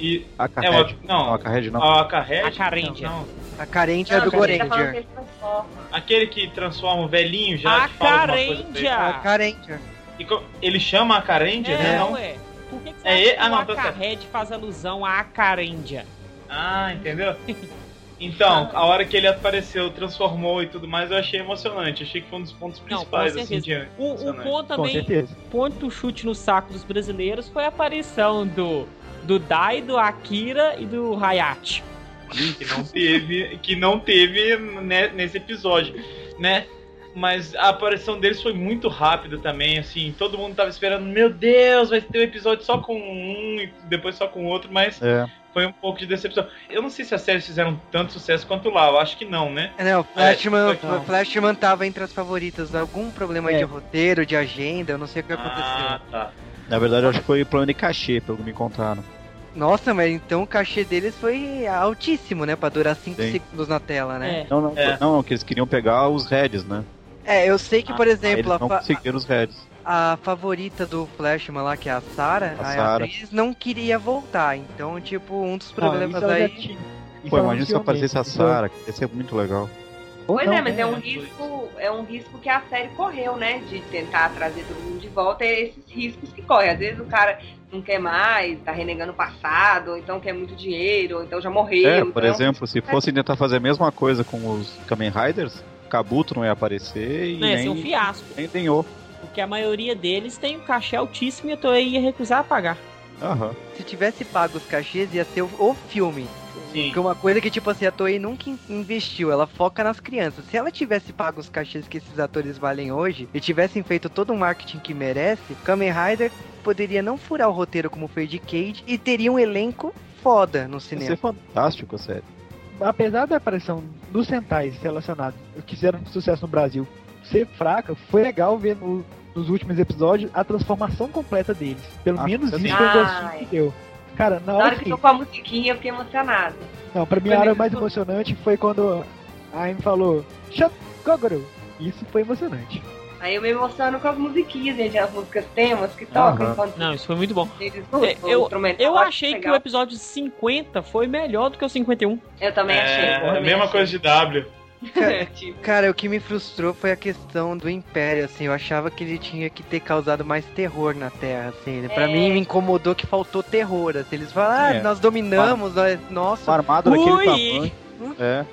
E. É Acarred. o. Não, Não, Acarred não. a Carred? Akarendia. Não, A carente é Não, do gente, ele tá falando que Goranger. ele transforma. Aquele que transforma o velhinho já. fala. A Akarendia. carente. E co- ele chama a Carendia, É, né? Não? ué. Por que, que você É acha ele? que Ah, não, o tá. Akahed faz alusão a Akarendia? Ah, entendeu? Então, a hora que ele apareceu, transformou e tudo mais, eu achei emocionante. Achei que foi um dos pontos Não, principais, com assim, de O, o ponto Com também, ponto chute no saco dos brasileiros foi a aparição do, do Dai, do Akira e do Hayate. Que não teve, que não teve né, nesse episódio, né? Mas a aparição deles foi muito rápida também, assim, todo mundo tava esperando, meu Deus, vai ter um episódio só com um e depois só com outro, mas É. foi um pouco de decepção. Eu não sei se as séries fizeram tanto sucesso quanto lá, eu acho que não, né? É, Não, o Flashman, É, o Flashman tava entre as favoritas. Algum problema aí É. de roteiro, de agenda, eu não sei o que Ah, aconteceu. tá. Na verdade, eu acho que foi problema de cachê, pelo que me contaram. Nossa, mas então o cachê deles foi altíssimo, né? Pra durar 5 Sim. segundos na tela, né? É. Não, não, É. não, não, que eles queriam pegar os Reds, né? É, eu sei que, por Eles exemplo, a, não fa- conseguiram os Reds. a favorita do Flashman lá, que é a Sarah, A a, Sarah. atriz, não queria voltar. Então, tipo, um dos Ah, problemas já aí. Pô, imagina se aparecesse a. Sarah, que ia ser muito legal. Ou Pois não, é, mas né? é um risco, é um risco que a série correu, né? De tentar trazer todo mundo de volta, é esses riscos que corre. Às vezes o cara não quer mais, tá renegando o passado, ou então quer muito dinheiro, ou então já morreu. É, por então- exemplo, se fossem tentar fazer a mesma coisa com os Kamen Riders, Kabuto não ia aparecer e Não, ia ser um nem, fiasco. nem Denho. Porque a maioria deles tem um cachê altíssimo e a Toei ia recusar a pagar. Aham. Se tivesse pago os cachês, ia ser o, o filme. Sim. Que é uma coisa que, tipo assim, a Toei nunca in- investiu, ela foca nas crianças. Se ela tivesse pago os cachês que esses atores valem hoje, e tivessem feito todo o marketing que merece, Kamen Rider poderia não furar o roteiro como foi de Cage e teria um elenco foda no Ia ser cinema. fantástico, sério. apesar da aparição dos Sentais relacionados, que fizeram sucesso no Brasil, ser fraca, foi legal ver no- nos últimos episódios a transformação completa deles. Pelo Ah, menos isso foi o gostinho é. que deu. Cara, na Na hora hora que que. tocou a musiquinha, eu fiquei emocionada. Não, pra mim a hora mais emocionante foi quando a Amy falou Shut Kogoro. Isso foi emocionante. Aí eu me emociono com as musiquinhas, gente, as músicas temas que tocam enquanto Não, isso foi muito bom. eles É, eu, eu achei que o legal. episódio 50 foi melhor do que o 51. Eu também achei. É, eu a também mesma achei. coisa de W. Tipo, Cara, o que me frustrou foi a questão do Império, assim, eu achava que ele tinha que ter causado mais terror na Terra, assim. Pra É. mim me incomodou que faltou terror, assim. Eles falam, ah, É. nós dominamos, nós, Uma nossa. armada Ui! daquele tamanho. É.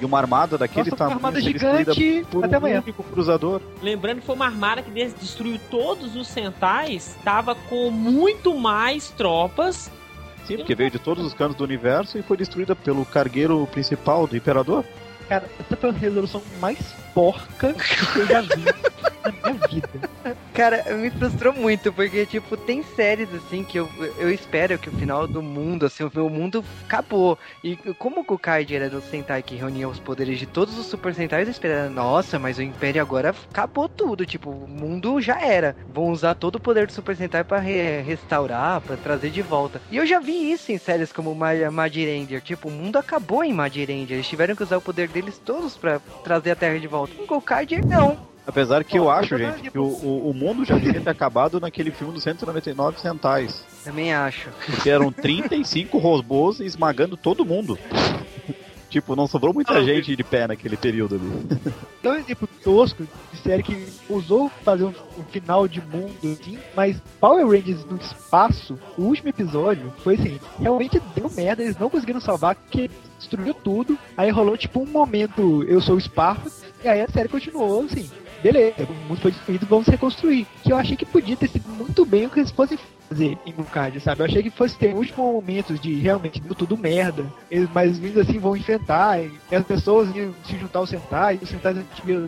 E uma armada daquele Nossa, uma tamanho armada ser destruída gigante por até um amanhã. único cruzador. Lembrando que foi uma armada que des- destruiu todos os centais, tava com muito mais tropas. Sim, porque veio de todos os cantos do universo e foi destruída pelo cargueiro principal do Imperador. Cara, essa foi a resolução mais porca que eu já vi na minha vida. Cara, me frustrou muito, porque, tipo, tem séries, assim, que eu, eu espero que o final do mundo, assim, o mundo acabou. E como o Kaido era do Sentai que reunia os poderes de todos os Super Sentais, eu esperava, nossa, mas o Império agora acabou tudo, tipo, o mundo já era. Vão usar todo o poder do Super Sentai pra re restaurar, pra trazer de volta. E eu já vi isso em séries como Mad Ranger, tipo, o mundo acabou em Mad Ranger, eles tiveram que usar o poder deles todos pra trazer a Terra de volta. Em Gokaiger, não. Apesar que eu acho, gente, que o, o, o mundo já devia ter acabado naquele filme dos 199 centais. Também acho. Porque eram 35 robôs esmagando todo mundo. Tipo, não sobrou muita gente de pé naquele período ali. Então, um exemplo tosco de série que usou fazer um, um, final de mundo, assim, mas Power Rangers no espaço, o último episódio, foi assim, realmente deu merda, eles não conseguiram salvar, porque destruiu tudo, aí rolou tipo um momento, eu sou o Spartacus, e aí a série continuou, assim, beleza, o mundo foi destruído, vamos reconstruir. Que eu achei que podia ter sido muito bem o que eles fossem fazer em Bukad, sabe? Eu achei que fosse ter últimos momentos de realmente deu tudo merda, eles, mas vindo assim vão enfrentar, e as pessoas iam se juntar ao Sentai, e os Sentais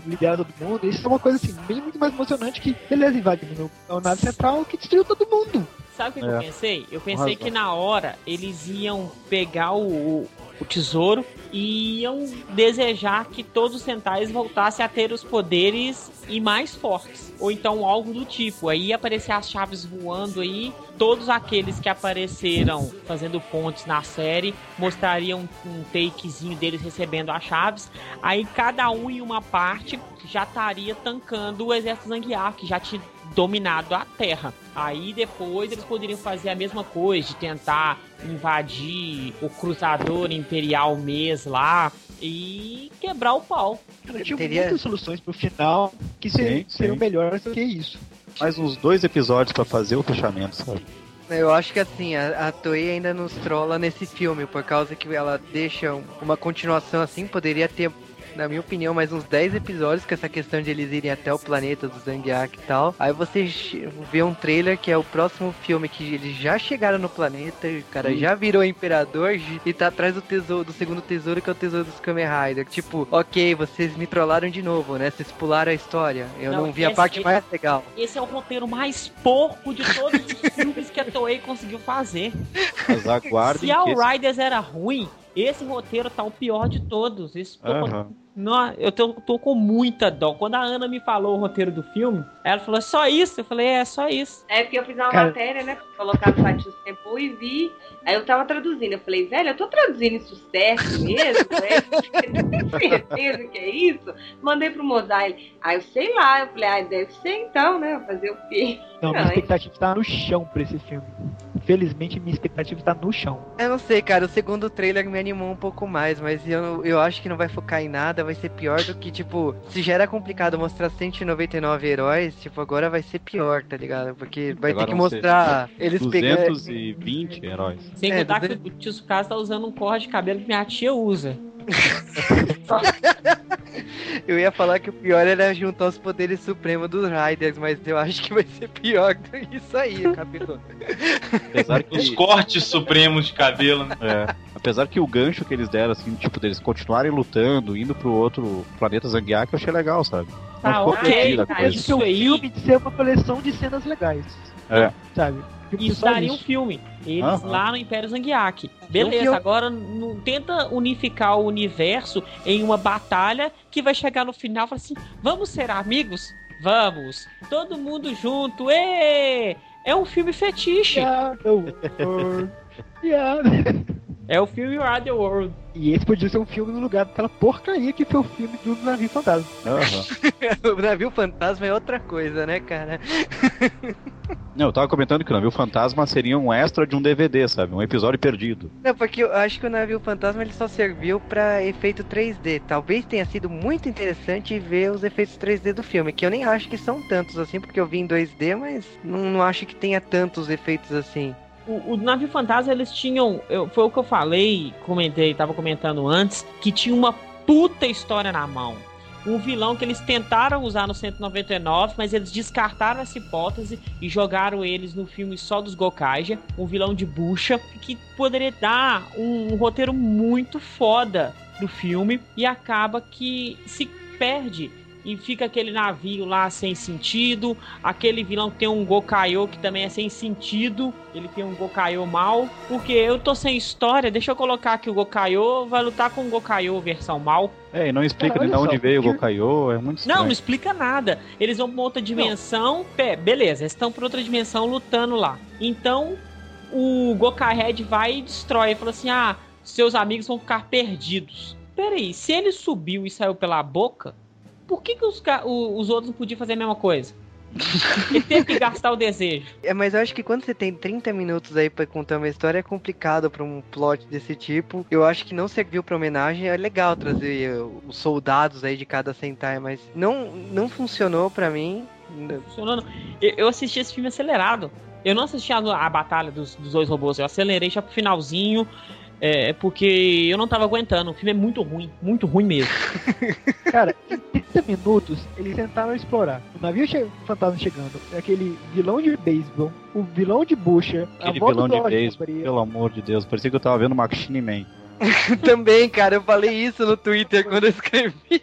liderar todo mundo. Isso é uma coisa assim, bem muito mais emocionante que, beleza, invadindo o nave central que destruiu todo mundo. Sabe o que, é. eu pensei? Eu pensei que na hora eles iam pegar o, o tesouro e iam desejar que todos os Sentais voltassem a ter os poderes e mais fortes. Ou então algo do tipo. Aí aparecer as chaves voando aí. Todos aqueles que apareceram fazendo pontes na série mostrariam um takezinho deles recebendo as chaves. Aí cada um em uma parte já estaria tancando o exército Zangiar, que já tinha dominado a Terra. Aí depois eles poderiam fazer a mesma coisa, de tentar invadir o cruzador imperial mês lá e quebrar o pau. Cara, tinha Teria... muitas soluções pro final que seriam, seriam melhores do que isso. Mais uns dois episódios para fazer o fechamento, sabe? Eu acho que assim, a, a Toei ainda nos trola nesse filme, por causa que ela deixa uma continuação assim, poderia ter na minha opinião, mais uns 10 episódios com essa questão de eles irem até o planeta do Zangiak e tal. Aí você vê um trailer que é o próximo filme que eles já chegaram no planeta, o cara já virou imperador e tá atrás do tesouro, do segundo tesouro, que é o tesouro dos Kamen Rider. Tipo, ok, vocês me trollaram de novo, né? Vocês pularam a história. Eu não, não vi esse, a parte esse, mais legal. Esse é o roteiro mais porco de todos os filmes que a Toei conseguiu fazer. Mas aguardem. Se a Riders era ruim, esse roteiro tá o pior de todos. Isso uhum. Não, eu tô, tô, com muita dó. Quando a Ana me falou o roteiro do filme, ela falou, só isso? Eu falei, é, só isso. É porque eu fiz uma Cara... matéria, né? Colocar no site do tempo e vi. Aí eu tava traduzindo. Eu falei, velho, eu tô traduzindo isso certo mesmo? Tem certeza que é isso? Mandei pro Mosaic. Aí eu sei lá. Eu falei, ah, deve ser então, né? Fazer o quê? Não, minha expectativa tá no chão pra esse filme. Infelizmente, minha expectativa está no chão. Eu não sei, cara. O segundo trailer me animou um pouco mais, mas eu, eu acho que não vai focar em nada. Vai ser pior do que, tipo, se já era complicado mostrar 199 heróis, tipo, agora vai ser pior, tá ligado? Porque vai agora ter que mostrar eles 220 pegando... heróis. Sem é, contar 200... que o tio Sucasa tá usando um corte de cabelo que minha tia usa. Eu ia falar que o pior era juntar os poderes supremos dos Riders, mas eu acho que vai ser pior do que isso aí, capitão. Apesar que... Os cortes supremos de cabelo, né? É. Apesar que o gancho que eles deram, assim, tipo, deles continuarem lutando, indo pro outro planeta Zangiak, eu achei legal, sabe? Ah, ok, tá, isso é filme de ser uma coleção de cenas legais. É. Sabe? Isso daria um filme. Eles lá no Império Zangiak. Beleza, agora não tenta unificar o universo em uma batalha que vai chegar no final e falar assim: vamos ser amigos? Vamos! Todo mundo junto! Ê! É um filme fetiche. Yeah, yeah. É o filme Around the World. E esse podia ser um filme no lugar daquela porcaria que foi o filme do Navio Fantasma. Uhum. o Navio Fantasma é outra coisa, né, cara? Não, eu tava comentando que o Navio Fantasma seria um extra de um DVD, sabe? Um episódio perdido. Não, porque eu acho que o Navio Fantasma ele só serviu para efeito 3D. Talvez tenha sido muito interessante ver os efeitos 3D do filme, que eu nem acho que são tantos assim, porque eu vi em 2D, mas não, não acho que tenha tantos efeitos assim o, o Navio Fantasma, eles tinham. Eu, foi o que eu falei, comentei, tava comentando antes, que tinha uma puta história na mão. Um vilão que eles tentaram usar no 199, mas eles descartaram essa hipótese e jogaram eles no filme só dos Gokaija, um vilão de bucha, que poderia dar um, um roteiro muito foda pro filme e acaba que se perde e fica aquele navio lá sem sentido. Aquele vilão tem um Gokaio que também é sem sentido. Ele tem um Gokaio mal. Porque eu tô sem história, deixa eu colocar aqui o Gokaio vai lutar com o Gokaio versão mal. É, e não explica Cara, de onde veio o Gokaio, é muito estranho. Não, não explica nada. Eles vão pra outra dimensão, pé, beleza, eles estão pra outra dimensão lutando lá. Então, o Gokai Red vai e destrói. Fala assim: ah, seus amigos vão ficar perdidos. Peraí, se ele subiu e saiu pela boca, por que, que os, os outros não podiam fazer a mesma coisa? Ele teve que gastar o desejo. É, mas eu acho que quando você tem 30 minutos aí para contar uma história é complicado para um plot desse tipo. Eu acho que não serviu para homenagem. É legal trazer os soldados aí de cada Sentai, mas não, não funcionou para mim. Não funcionou. Não. Eu assisti esse filme acelerado. Eu não assisti a, a batalha dos, dos dois robôs. Eu acelerei já pro finalzinho. É, porque eu não tava aguentando. O filme é muito ruim, muito ruim mesmo. Cara, em 30 minutos eles tentaram explorar. O navio che fantasma chegando, aquele vilão de beisebol, o vilão de bucha, aquele vilão de beisebol, pelo amor de Deus, parecia que eu tava vendo Machine Man. Também, cara, eu falei isso no Twitter quando eu escrevi.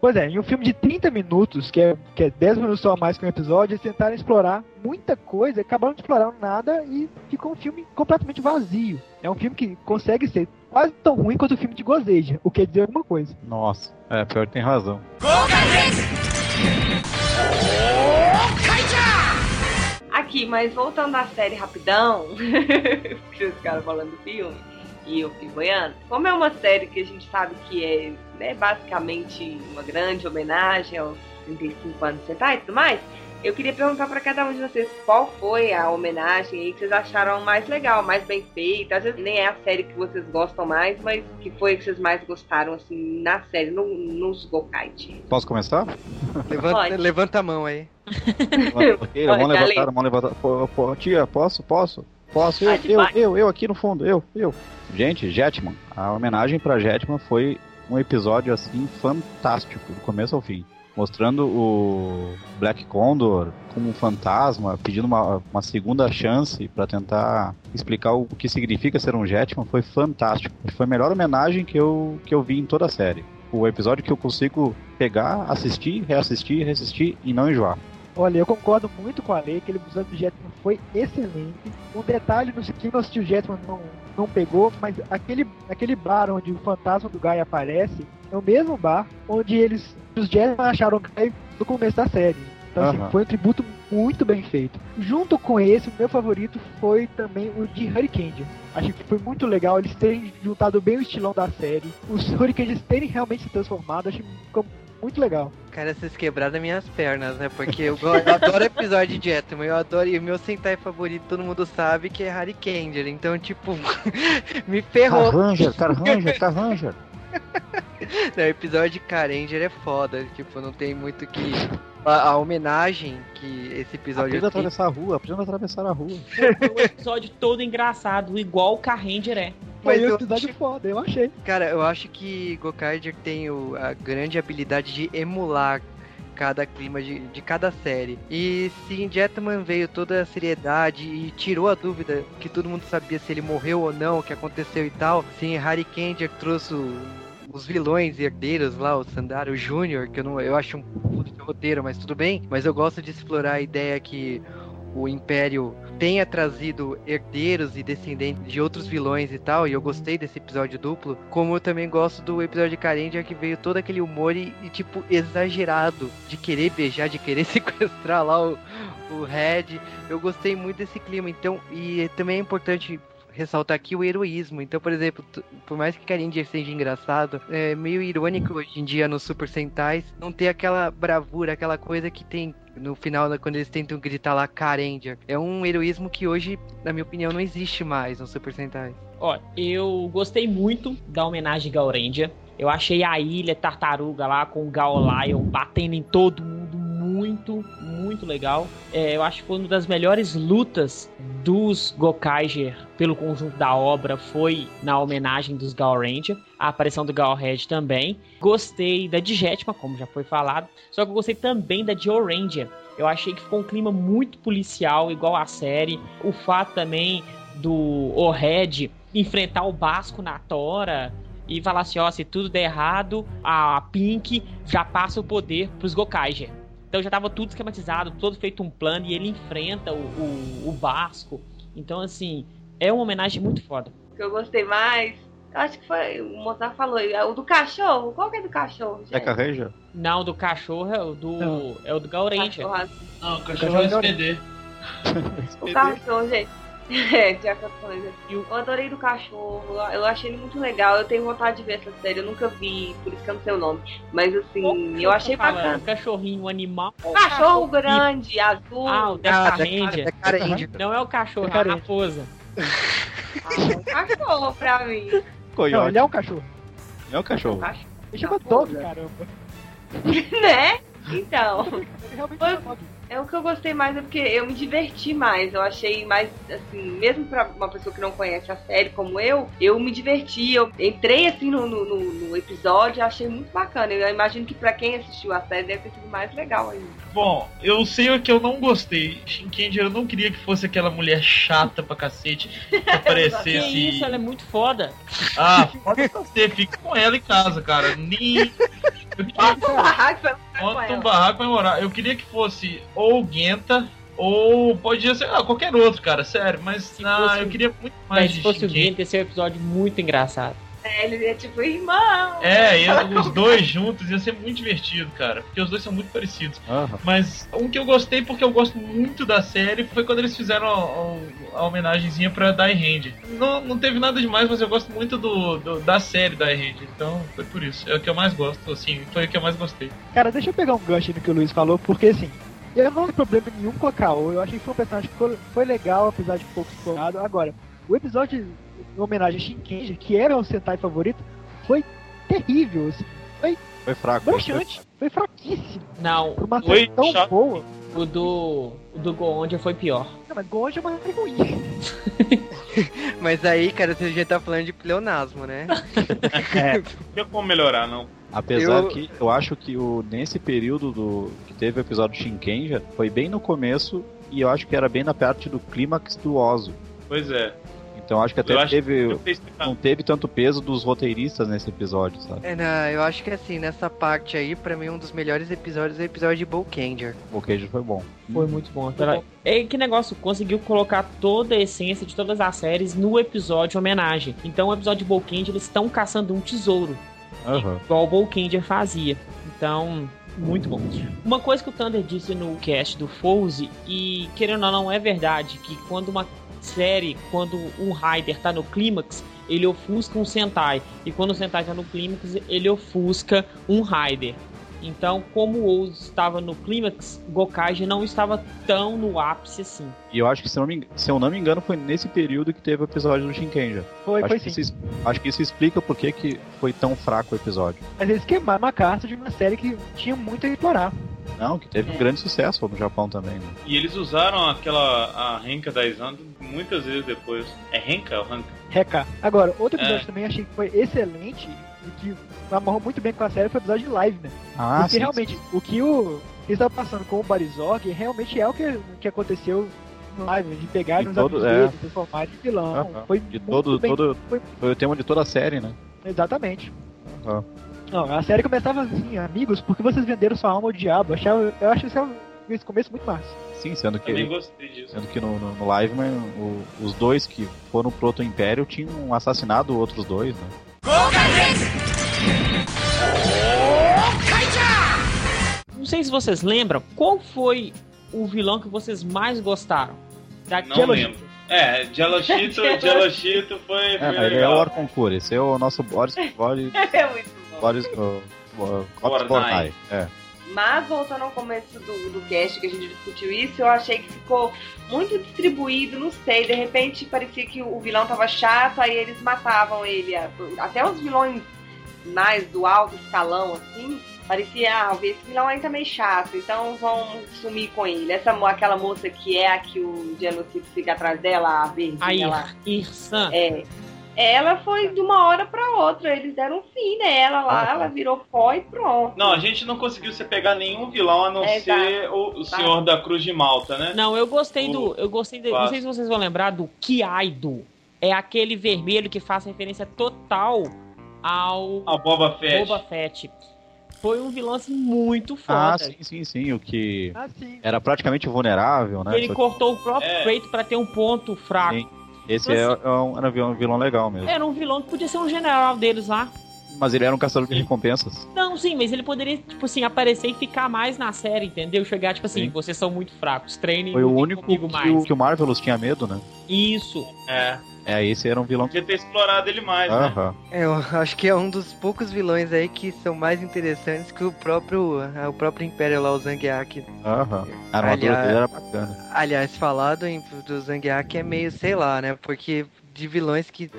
Pois é, em um filme de 30 minutos, que é, que é 10 minutos só a mais que um episódio, eles tentaram explorar muita coisa, acabaram de explorar nada e ficou um filme completamente vazio. É um filme que consegue ser quase tão ruim quanto o filme de Gozeja, o que quer dizer alguma coisa. Nossa, é, pior que tem razão. Aqui, mas voltando à série rapidão, que os caras falando do filme, e eu boiando. Como é uma série que a gente sabe que é né, basicamente uma grande homenagem aos 35 anos de Sentai e tudo mais, eu queria perguntar para cada um de vocês qual foi a homenagem aí que vocês acharam mais legal, mais bem feita. Às vezes nem é a série que vocês gostam mais, mas que foi que vocês mais gostaram assim na série, no, nos Gokaichi. Posso começar? Levanta, levanta a mão aí. vamos levantar, vamos levantar. Tia, posso? Posso? Posso? Eu, eu, eu, eu, aqui no fundo, eu, eu. Gente, Jetman. A homenagem para Jetman foi um episódio assim fantástico, do começo ao fim mostrando o Black Condor como um fantasma, pedindo uma, uma segunda chance para tentar explicar o que significa ser um Jetman, foi fantástico. Foi a melhor homenagem que eu, que eu vi em toda a série. O episódio que eu consigo pegar, assistir, reassistir, reassistir e não enjoar. Olha, eu concordo muito com a lei, aquele episódio do Jetman foi excelente. Um detalhe no que assistiu o Jetman não, não pegou, mas aquele, aquele bar onde o fantasma do Guy aparece é o mesmo bar onde eles os Jetman acharam Guy no começo da série. Então, assim, foi um tributo muito bem feito. Junto com esse, o meu favorito foi também o de Hurricane. Acho que foi muito legal eles terem juntado bem o estilão da série. Os Hurricanes terem realmente se transformado, acho que ficou muito legal. Cara, vocês quebraram minhas pernas, né? Porque eu, eu adoro episódio de Jetman, eu adoro, e o meu Sentai favorito, todo mundo sabe que é Harry Kanger, então, tipo, me ferrou. Carranger, Carranger, Carranger. o episódio de Caranger é foda, tipo, não tem muito que. A, a homenagem que esse episódio. Aprenda a atravessar a rua, aprenda a atravessar a rua. o episódio todo engraçado, igual o Carranger é. Mas o episódio acho... foda, eu achei. Cara, eu acho que Gokaiger tem o, a grande habilidade de emular cada clima de, de cada série. E se Jetman veio toda a seriedade e tirou a dúvida que todo mundo sabia se ele morreu ou não, o que aconteceu e tal, se em Harry Kender trouxe os vilões herdeiros lá, o Sandaro Júnior, que eu não eu acho um puto de roteiro, mas tudo bem. Mas eu gosto de explorar a ideia que o Império tenha trazido herdeiros e descendentes de outros vilões e tal, e eu gostei desse episódio duplo, como eu também gosto do episódio de Carendia que veio todo aquele humor e, e, tipo, exagerado de querer beijar, de querer sequestrar lá o, o Red. Eu gostei muito desse clima, então, e também é importante ressaltar aqui o heroísmo. Então, por exemplo, por mais que Carindia seja engraçado, é meio irônico hoje em dia nos Super Sentais não ter aquela bravura, aquela coisa que tem no final, né, quando eles tentam gritar lá Carendia. É um heroísmo que hoje, na minha opinião, não existe mais no Super Sentai. Ó, eu gostei muito da homenagem Gaurendia. Eu achei a ilha tartaruga lá com o Gal Lion batendo em todo mundo muito, muito legal. É, eu acho que foi uma das melhores lutas dos Gokaiger pelo conjunto da obra foi na homenagem dos Gal Ranger, a aparição do Gal Red também. Gostei da Digetma, como já foi falado, só que eu gostei também da Joe Ranger. Eu achei que ficou um clima muito policial, igual a série. O fato também do O-Red enfrentar o Basco na Tora e falar assim, ó, se tudo der errado, a Pink já passa o poder pros Gokaiger. Então já tava tudo esquematizado, todo feito um plano e ele enfrenta o, o, o Basco. Então, assim, é uma homenagem muito foda. O que eu gostei mais, eu acho que foi, o Mozart falou, é o do cachorro. Qual que é do cachorro, gente? Deca Ranger? Não, do cachorro é o do, é o do. Cachorro, Não, o cachorro é SPD. O cachorro, gente. É, já que eu assim. Eu adorei do cachorro, eu achei ele muito legal. Eu tenho vontade de ver essa série, eu nunca vi, por isso que eu não sei o nome. Mas assim, eu achei Fala, bacana. o cachorrinho, o animal. Um cachorro grande, azul. Ah, o Deca Ah. Não é o cachorro, é a raposa. Ah, um cachorro pra mim. Não, Coyote. ele é um cachorro. É o cachorro. Cachorro. Ele chama Dog, caramba. né? Então. Ele realmente Foi- chama Dog. É o que eu gostei mais, é porque eu me diverti mais. Eu achei mais, assim, mesmo pra uma pessoa que não conhece a série como eu, eu me diverti. Eu entrei, assim, no, no, no- episódio e achei muito bacana. Eu imagino que pra quem assistiu a série deve ter sido mais legal ainda. Bom, eu sei o que eu não gostei. Shinkendi, eu não queria que fosse aquela mulher chata pra cacete que Que aparecesse. isso, ela é muito foda. Ah, pode você, fica com ela em casa, cara. Nem. Eu queria Monta um ela. barraco vai morar. Eu queria que fosse ou Genta ou podia ser ah, qualquer outro, cara, sério. Mas Se ah, eu queria muito mais Mas se fosse o. Gint, esse é um episódio muito engraçado. É, ele é tipo irmão. É, e os dois juntos ia ser muito divertido, cara. Porque os dois são muito parecidos. Aham. Mas um que eu gostei, porque eu gosto muito da série, foi quando eles fizeram a, a, a homenagenzinha pra Die Hand. Não, não teve nada demais, mas eu gosto muito do, do- da série Die Hand. Então foi por isso. É o que eu mais gosto, assim. Foi o que eu mais gostei. Cara, deixa eu pegar um gancho no que o Luiz falou, porque assim, eu não tenho problema nenhum com a Kao. Eu achei que foi um personagem que foi, foi legal, apesar de pouco explorado. Agora, o episódio em homenagem a Shinkenji, que era o Sentai favorito, foi terrível. assim, Foi fraco. broxante, foi fraquíssimo. Não, Por uma Foi série tão chato. boa. o do, o do Goondia foi pior. Não, mas Gonja é uma série ruim. Mas aí, cara, você já tá falando de pleonasmo, né? Não tem como melhorar, não. Apesar Eu- que eu acho que o, nesse período do que teve o episódio Shinkenja, foi bem no começo e eu acho que era bem na parte do clímax do Ozo. Pois é. Então acho que até teve, fiz- não teve tanto peso dos roteiristas nesse episódio, sabe? É, não, eu acho que assim, nessa parte aí, pra mim, um dos melhores episódios é o episódio de Bolkanger. O queijo foi bom. Foi muito bom. Aquela- É que negócio, conseguiu colocar toda a essência de todas as séries no episódio homenagem. Então, o episódio de Bolkendia, eles estão caçando um tesouro, Aham. igual o Bolkendia fazia. Então, muito bom. Uma coisa que o Thunder disse no cast do Fouse, e querendo ou não, é verdade, que quando uma série, quando um Rider tá no clímax, ele ofusca um Sentai. E quando o Sentai tá no clímax, ele ofusca um Rider. Então, como o Oz estava no clímax, Gokage não estava tão no ápice assim. E eu acho que, se eu, não me, engano- se eu não me engano, foi nesse período que teve o episódio do Shinkenja. Foi, acho, foi que sim. isso, acho que isso explica por que que foi tão fraco o episódio. Mas eles queimaram uma carta de uma série que tinha muito a explorar. Não, que teve um grande sucesso no Japão também, né? E eles usaram aquela a Renka da Isando muitas vezes depois. É Renka ou Ranka? Reca. Agora, outro episódio É. também achei que foi excelente e que amarrou muito bem com a série foi o episódio de live, né? Ah, Porque realmente, o que o que estava passando com o Barizorg realmente é o que, que aconteceu no live, de pegar De nos todo- amigos é. dele, transformar em vilão. Foi De muito todo, bem, todo, foi- foi o tema de toda a série, né? Exatamente. Ah. Não, a série começava assim, amigos, porque vocês venderam sua alma ao diabo. Eu, achava, eu acho esse, esse começo muito massa. Sim, sendo que, Também gostei disso. sendo que no, no, no live, o- os dois que foram pro outro império tinham assassinado outros dois, né? Não sei se vocês lembram, qual foi o vilão que vocês mais gostaram? Da Não Jello- lembro. É, Jeloshito, Jeloshito foi, É, foi mas ele é legal. o Orconcur, esse é o nosso Boris, Boris, É muito bom. Boris, uh, uh, Bornai. Cops Bornai. É. Mas voltando ao começo do, do cast que a gente discutiu isso, eu achei que ficou muito distribuído, não sei, de repente parecia que o vilão tava chato, aí eles matavam ele. Até os vilões mais do alto escalão, assim, Parecia, ah, esse vilão aí tá meio chato, então vão sumir com ele. Essa, aquela moça que é a que o genocídio fica atrás dela, a verde, Aí, ela, Irsan. é, ela foi de uma hora pra outra, eles deram um fim nela lá, Ah, tá. ela virou pó e pronto. Não, a gente não conseguiu se pegar nenhum vilão a não É, ser o, o Senhor da Cruz de Malta, né? Não, eu gostei O- do. Eu gostei do. Não sei se vocês vão lembrar do Kiaido. É aquele vermelho que faz referência total ao A Boba Fett. Boba Fett. Foi um vilão assim muito Ah, foda. sim, sim, sim. O que Ah, sim. era praticamente vulnerável, né? Ele Só que cortou o próprio É. peito pra ter um ponto fraco. Sim. Esse é, é um, era um vilão legal mesmo. Era um vilão que podia ser um general deles lá. Mas ele era um caçador de recompensas. Não, sim, mas ele poderia, tipo assim, aparecer e ficar mais na série, entendeu? Chegar, tipo assim, Sim. vocês são muito fracos, treinem Foi o único que mais. o, que o Marvelous tinha medo, né? Isso. É. É, esse era um vilão. Podia ter explorado ele mais, né? É, eu acho que é um dos poucos vilões aí que são mais interessantes que o próprio, ah, o próprio Império lá, o Zangiak. Aham. A armadura Aliás- dele era bacana. Aliás, falado em, do Zangiak é meio, sei lá, né? Porque de vilões que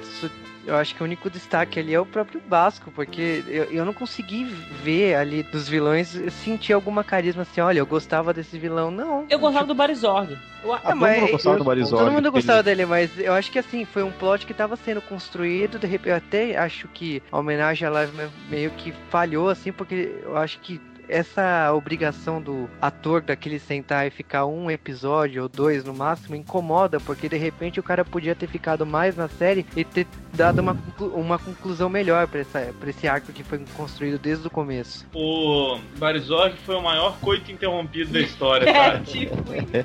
eu acho que o único destaque ali é o próprio Basco, porque eu, eu não consegui ver ali dos vilões sentir alguma carisma assim, olha, eu gostava desse vilão, não. Eu gostava do Barizorg. Eu, Ah, todo mundo gostava do eu- Barizorg. Todo mundo gostava ele- dele, mas eu acho que assim, foi um plot que tava sendo construído, de repente, eu até acho que a homenagem à live me- meio que falhou, assim, porque eu acho que essa obrigação do ator daquele sentar e ficar um episódio ou dois no máximo incomoda, porque de repente o cara podia ter ficado mais na série e ter dado uma, uma conclusão melhor pra, essa, pra esse arco que foi construído desde o começo. O Barizorg foi o maior coito interrompido da história, É, cara. tipo,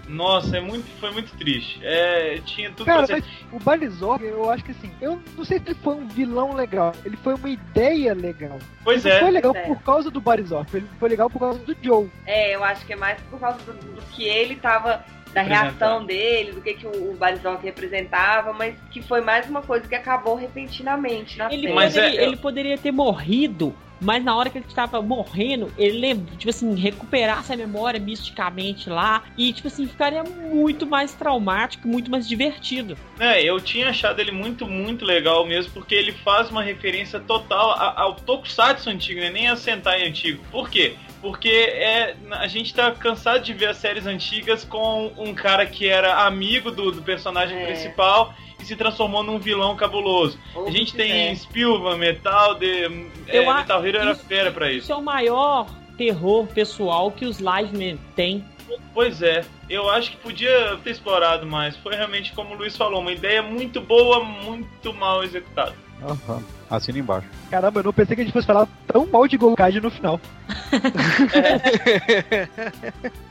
Nossa, é muito, foi muito triste. É, tinha tudo Cara, pra ser... mas o Barizorg, eu acho que assim, eu não sei se ele foi um vilão legal, ele foi uma ideia legal. Pois Ele não foi é. legal é. por causa do Barizorg, ele foi legal por causa do Joe. É, eu acho que é mais por causa do, do que ele tava. Da reação dele, do que, que o, o Barizorg representava, mas que foi mais uma coisa que acabou repentinamente na Ele, série. Mas poderia, é- ele poderia ter morrido, mas na hora que ele tava morrendo, ele lembra, tipo assim, recuperasse a memória misticamente lá e, tipo assim, ficaria muito mais traumático, muito mais divertido. É, eu tinha achado ele muito, muito legal mesmo, porque ele faz uma referência total ao Tokusatsu antigo, né? nem a Sentai antigo. Por quê? Porque é, a gente tá cansado de ver as séries antigas com um cara que era amigo do, do personagem É. principal e se transformou num vilão cabuloso. Ou A gente tem quiser. Spielberg, Metal, de, é, Eu a- Metal Hero era isso- fera pra isso. Isso é o maior terror pessoal que os livemen têm. Pois é, eu acho que podia ter explorado mais. Foi realmente, como o Luiz falou, uma ideia muito boa, muito mal executada. Aham. Assina embaixo. Caramba, eu não pensei que a gente fosse falar tão mal de Golkage no final.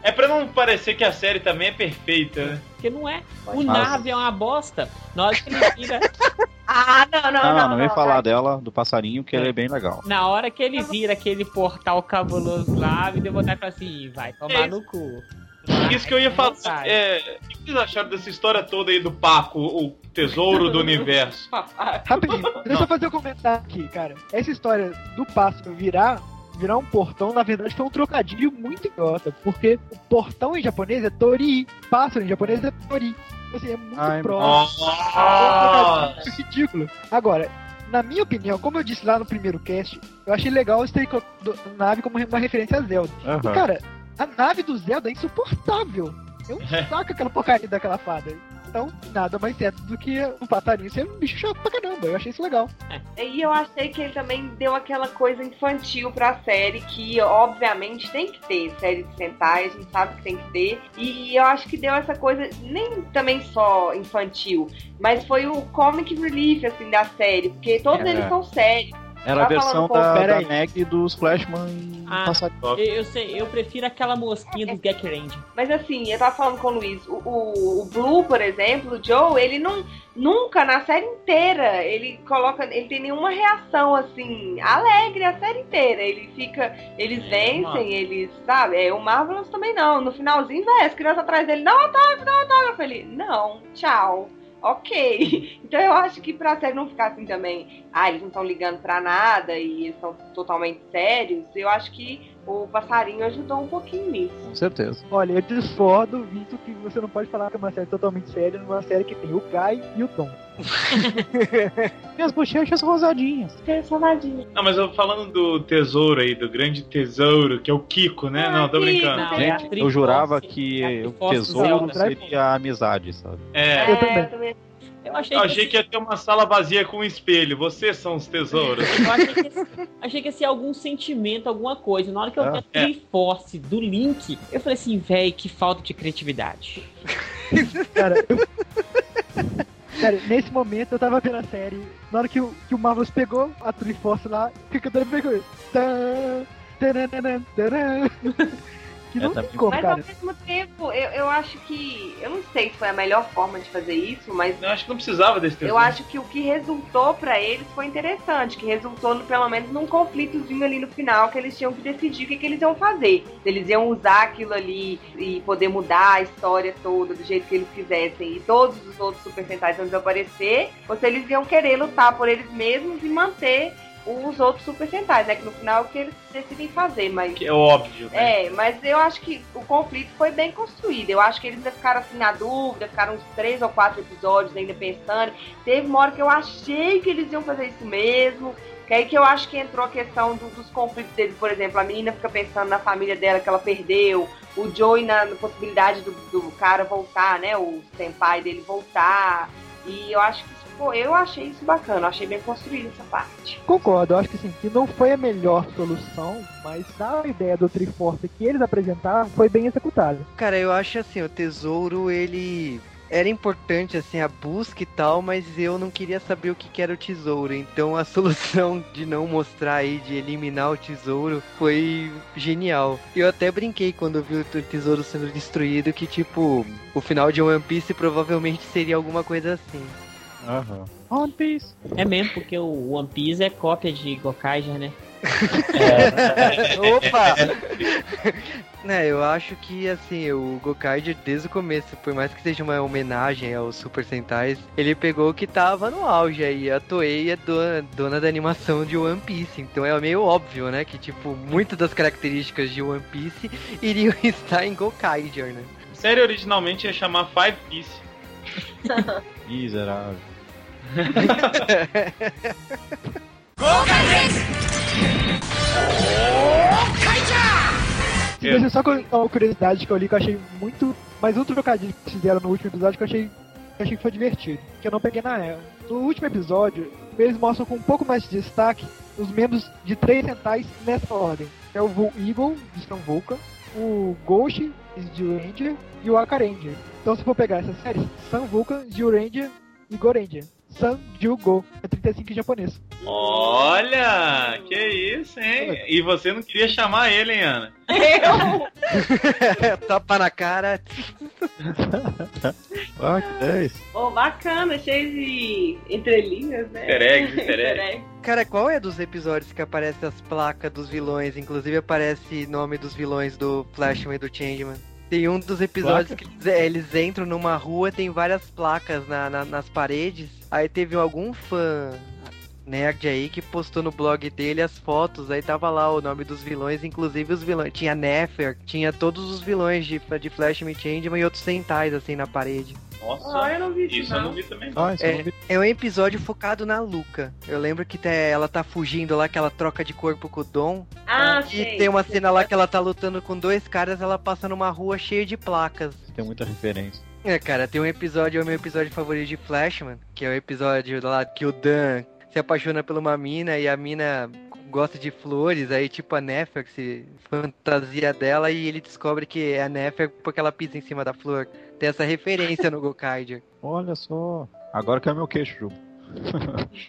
É pra não parecer que a série também é perfeita, né? Porque não é. O Mas- Nave é uma bosta. Na hora que ele vira, Ah, não, não, Não, não. não, não vem falar dela, do passarinho, que ele é bem legal. na hora que ele vira aquele portal cabuloso lá, me deu vontade de falar assim, vai tomar É no cu. Isso que eu ia falar. É, o que vocês acharam dessa história toda aí do Paco, o tesouro do universo? Rapidinho, deixa eu fazer um comentário aqui, cara. Essa história do pássaro virar, virar um portão, na verdade, foi um trocadilho muito idiota. Porque o portão em japonês é Tori, pássaro em japonês é Tori. Assim, é muito Ai, próximo. Nossa! É ridículo. Agora, na minha opinião, como eu disse lá no primeiro cast, eu achei legal colocado a nave como uma referência a Zelda. E, Aham. cara, a nave do Zelda é insuportável. É um saco aquela porcaria daquela fada. Então, nada mais certo do que um passarinho ser um bicho chato pra caramba. Eu achei isso legal. E eu achei que ele também deu aquela coisa infantil pra série, que obviamente tem que ter série de Sentai, a gente sabe que tem que ter. E eu acho que deu essa coisa, nem também só infantil, mas foi o comic relief, assim, da série, porque todos É. eles são sérios. Era a Tá versão da, da. Meg dos Flashman Ah. Eu, eu sei, eu prefiro aquela mosquinha do Gek Range. Mas assim, eu tava falando com o Luiz, o, o, o Blue, por exemplo, o Joe, ele não. Nunca, na série inteira, ele coloca. Ele tem nenhuma reação assim, alegre a série inteira. Ele fica. Eles É, vencem, eles. Sabe? É, o Marvelous também não. No finalzinho, velho, as crianças atrás dele, não autógrafo, não autógrafo. Ele, não, tchau. Ok. Então eu acho que pra série não ficar assim também, ah, eles não estão ligando pra nada e eles são totalmente sérios, eu acho que o passarinho ajudou um pouquinho nisso. Com certeza. Olha, eu discordo, visto que você não pode falar que é uma série totalmente séria numa série que tem o Guy e o Tom. Minhas bochechas rosadinhas. Personadinho. Não, mas eu falando do tesouro aí, do grande tesouro, que é o Kiko, né? não, tô brincando. Não, é Gente, eu Triforce, jurava é que o Triforce tesouro seria a amizade, sabe? É, Eu também. também. Eu achei, achei que ia ter uma sala vazia com um espelho. Vocês são os tesouros. Eu achei que, achei que ia ser algum sentimento, alguma coisa. Na hora que eu Ah, vi a é. Triforce do Link, eu falei assim, véi, que falta de criatividade. Cara, eu... Cara, nesse momento eu tava vendo a série. Na hora que o, que o Marvelous pegou a Triforce lá, o que que eu pegou? Taran. Que não É, tem tá- como, Mas cara. ao mesmo tempo, eu, eu acho que. Eu não sei se foi a melhor forma de fazer isso, mas Eu acho que não precisava desse tesouro. eu acho que o que resultou pra eles foi interessante, que resultou no- pelo menos num conflitozinho ali no final que eles tinham que decidir o que, que eles iam fazer. Se eles iam usar aquilo ali e poder mudar a história toda do jeito que eles quisessem e todos os outros Super Sentais iam desaparecer, ou se eles iam querer lutar por eles mesmos e manter os outros Super Sentais, né? Que no final é o que eles decidem fazer, mas. Que é óbvio, né? É, mas eu acho que o conflito foi bem construído. Eu acho que eles ainda ficaram assim na dúvida, ficaram uns três ou quatro episódios ainda pensando. Teve uma hora que eu achei que eles iam fazer isso mesmo. Que aí que eu acho que entrou a questão do- dos conflitos deles, por exemplo, a menina fica pensando na família dela que ela perdeu, o Joey na, na possibilidade do, do cara voltar, né? O senpai dele voltar. E eu acho que pô, eu achei isso bacana, achei bem construído essa parte. Concordo, eu acho que sim, que não foi a melhor solução, mas a ideia do Triforce que eles apresentaram foi bem executada. Cara, eu acho assim, o tesouro, ele era importante, assim, a busca e tal, mas eu não queria saber o que, que era o tesouro. Então a solução de não mostrar aí, de eliminar o tesouro, foi genial. Eu até brinquei quando eu vi o tesouro sendo destruído, que tipo, o final de One Piece provavelmente seria alguma coisa assim. Aham. One Piece. É mesmo, porque o One Piece é cópia de Gokaiger, né? Opa! né, eu acho que assim, o Gokaiger desde o começo, por mais que seja uma homenagem aos Super Sentais, ele pegou o que tava no auge aí. A Toei é dona, dona da animação de One Piece, então é meio óbvio, né, que tipo, muitas das características de One Piece iriam estar em Gokaiger, né? A série originalmente ia chamar Five Piece. Miserável. Deixa eu só uma curiosidade que eu li que eu achei muito. Mais um trocadilho que fizeram no último episódio que eu achei, que eu achei que foi divertido. Que eu não peguei na época. No último episódio, eles mostram com um pouco mais de destaque os membros de três centais nessa ordem. É o Vul Eagle, de São Vulcan, o Ghost, de Ranger, e o Akaranger. Então se for pegar essas séries, Sun Vulcan, Ranger e Goranger. Sun Go é 35 em japonês. Olha, que isso, hein? E você não queria chamar ele, hein, Ana? Eu? Tapa na cara. Ah, que 10. Pô, bacana, cheio de entrelinhas, né? Easter eggs, easter eggs. Cara, qual é dos episódios que aparece as placas dos vilões? Inclusive aparece nome dos vilões do Flashman e do Changeman. Tem um dos episódios que eles, é, eles entram numa rua, tem várias placas na- na- nas paredes. Aí teve algum fã nerd aí que postou no blog dele as fotos, aí tava lá o nome dos vilões, inclusive os vilões. Tinha Nefer, tinha todos os vilões de, de Flashman e Changeman e outros centais assim na parede. Nossa, Ah, eu não vi isso, isso eu não. vi também. não. Ah, isso eu É, não vi. é um episódio focado na Luca. Eu lembro que te- ela tá fugindo lá, que ela troca de corpo com o Dom. Ah, e sei. tem uma cena lá que ela tá lutando com dois caras, ela passa numa rua cheia de placas. Tem muita referência. É, cara, tem um episódio, é o meu episódio favorito de Flashman, que é o episódio lá que o Dan se apaixona por uma mina e a mina gosta de flores, aí tipo a Nefer que se fantasia dela e ele descobre que é a Nefer porque ela pisa em cima da flor. Tem essa referência no Gokaiger. Olha só. Agora que é meu queixo, Ju.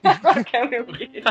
Agora que é meu querido.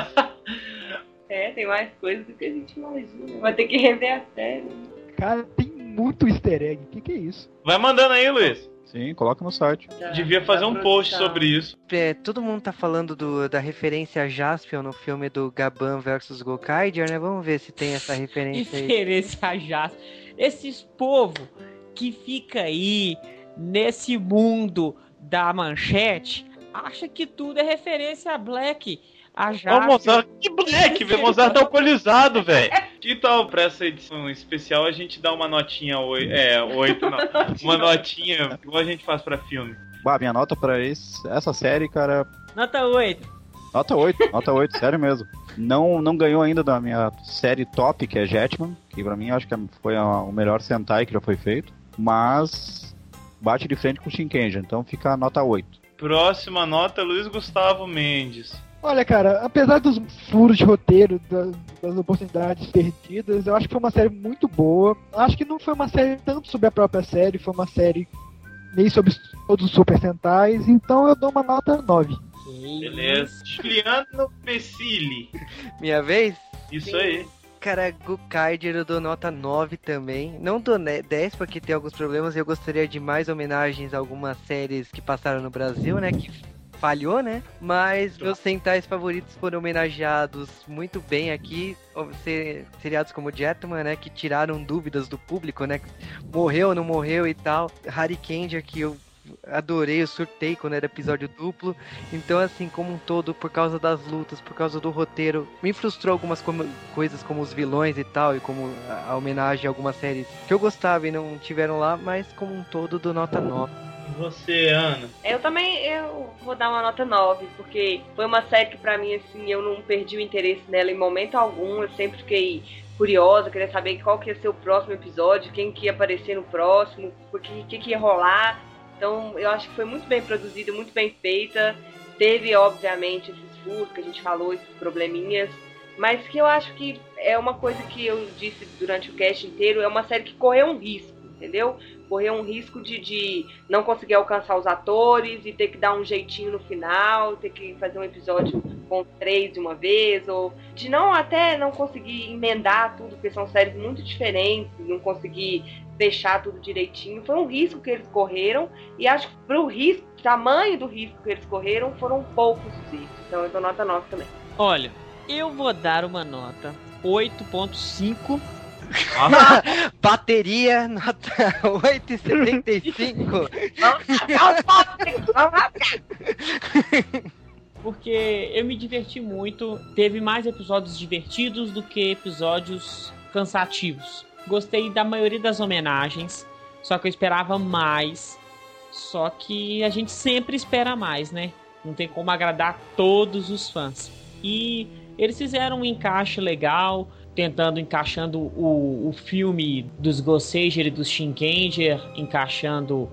É, tem mais coisas do que a gente imagina. Vai ter que rever a série. Cara, tem muito easter egg. O que, que é isso? Vai mandando aí, Luiz. Sim, coloca no site. Da- Devia fazer um post sobre isso. É, todo mundo tá falando do- da referência a Jaspion no filme do Gaban versus Gokaiger, né? Vamos ver se tem essa referência aí. Referência a Jasper. Esses povo que fica aí nesse mundo da manchete acha que tudo é referência a Black. A Ô, Jasper. Mozart, que black, velho. Mozart tá alcoolizado, velho. Que tal pra essa edição especial a gente dá uma notinha oito. É, oito não. Uma notinha igual a gente faz pra filme. Bah, minha nota pra esse, essa série, cara. Nota 8. Nota 8, nota 8, sério mesmo. Não, não ganhou ainda da minha série top, que é Jetman, que pra mim acho que foi a- o melhor Sentai que já foi feito. Mas bate de frente com o Shinkenja, então fica a nota 8. Próxima nota, Luiz Gustavo Mendes. Olha, cara, apesar dos furos de roteiro, das, das oportunidades perdidas, eu acho que foi uma série muito boa. Acho que não foi uma série tanto sobre a própria série, foi uma série meio sobre todos os Super Sentais, então eu dou uma nota 9. Beleza. Juliano Pessili. Minha vez? Isso aí. Cara, Gokaiger eu dou nota 9 também. Não dou ne- 10 porque tem alguns problemas e eu gostaria de mais homenagens a algumas séries que passaram no Brasil, né? Que falhou, né? Mas meus centais favoritos foram homenageados muito bem aqui. Seriados como Jetman, né? Que tiraram dúvidas do público, né? Morreu ou não morreu e tal. Harry Kenja, que eu adorei, eu surtei quando era episódio duplo. Então, assim, como um todo, por causa das lutas, por causa do roteiro, me frustrou algumas como- coisas como os vilões e tal, e como a, a homenagem a algumas séries que eu gostava e não tiveram lá, mas como um todo, do nota 9. Você, Ana? Eu também eu vou dar uma nota 9, porque foi uma série que pra mim, assim, eu não perdi o interesse nela em momento algum. Eu sempre fiquei curiosa, queria saber qual que ia ser o próximo episódio, quem que ia aparecer no próximo, o que, que, que ia rolar. Então eu acho que foi muito bem produzida, muito bem feita. Teve, obviamente, esses furos que a gente falou, esses probleminhas. Mas que eu acho que é uma coisa que eu disse durante o cast inteiro, é uma série que correu um risco, entendeu? Correu um risco de, de não conseguir alcançar os atores e ter que dar um jeitinho no final, ter que fazer um episódio com três de uma vez, ou de não até não conseguir emendar tudo, porque são séries muito diferentes, não conseguir fechar tudo direitinho. Foi um risco que eles correram, e acho que pro risco, tamanho do risco que eles correram, foram poucos os erros. Então eu dou nota 9 também. Olha, eu vou dar uma nota 8.5. Bateria, nota 8,75. Porque eu me diverti muito. Teve mais episódios divertidos do que episódios cansativos. Gostei da maioria das homenagens. Só que eu esperava mais. Só que a gente sempre espera mais, né? Não tem como agradar todos os fãs. E eles fizeram um encaixe legal, tentando encaixando o, o filme dos Goseiger e dos Shinkenger, encaixando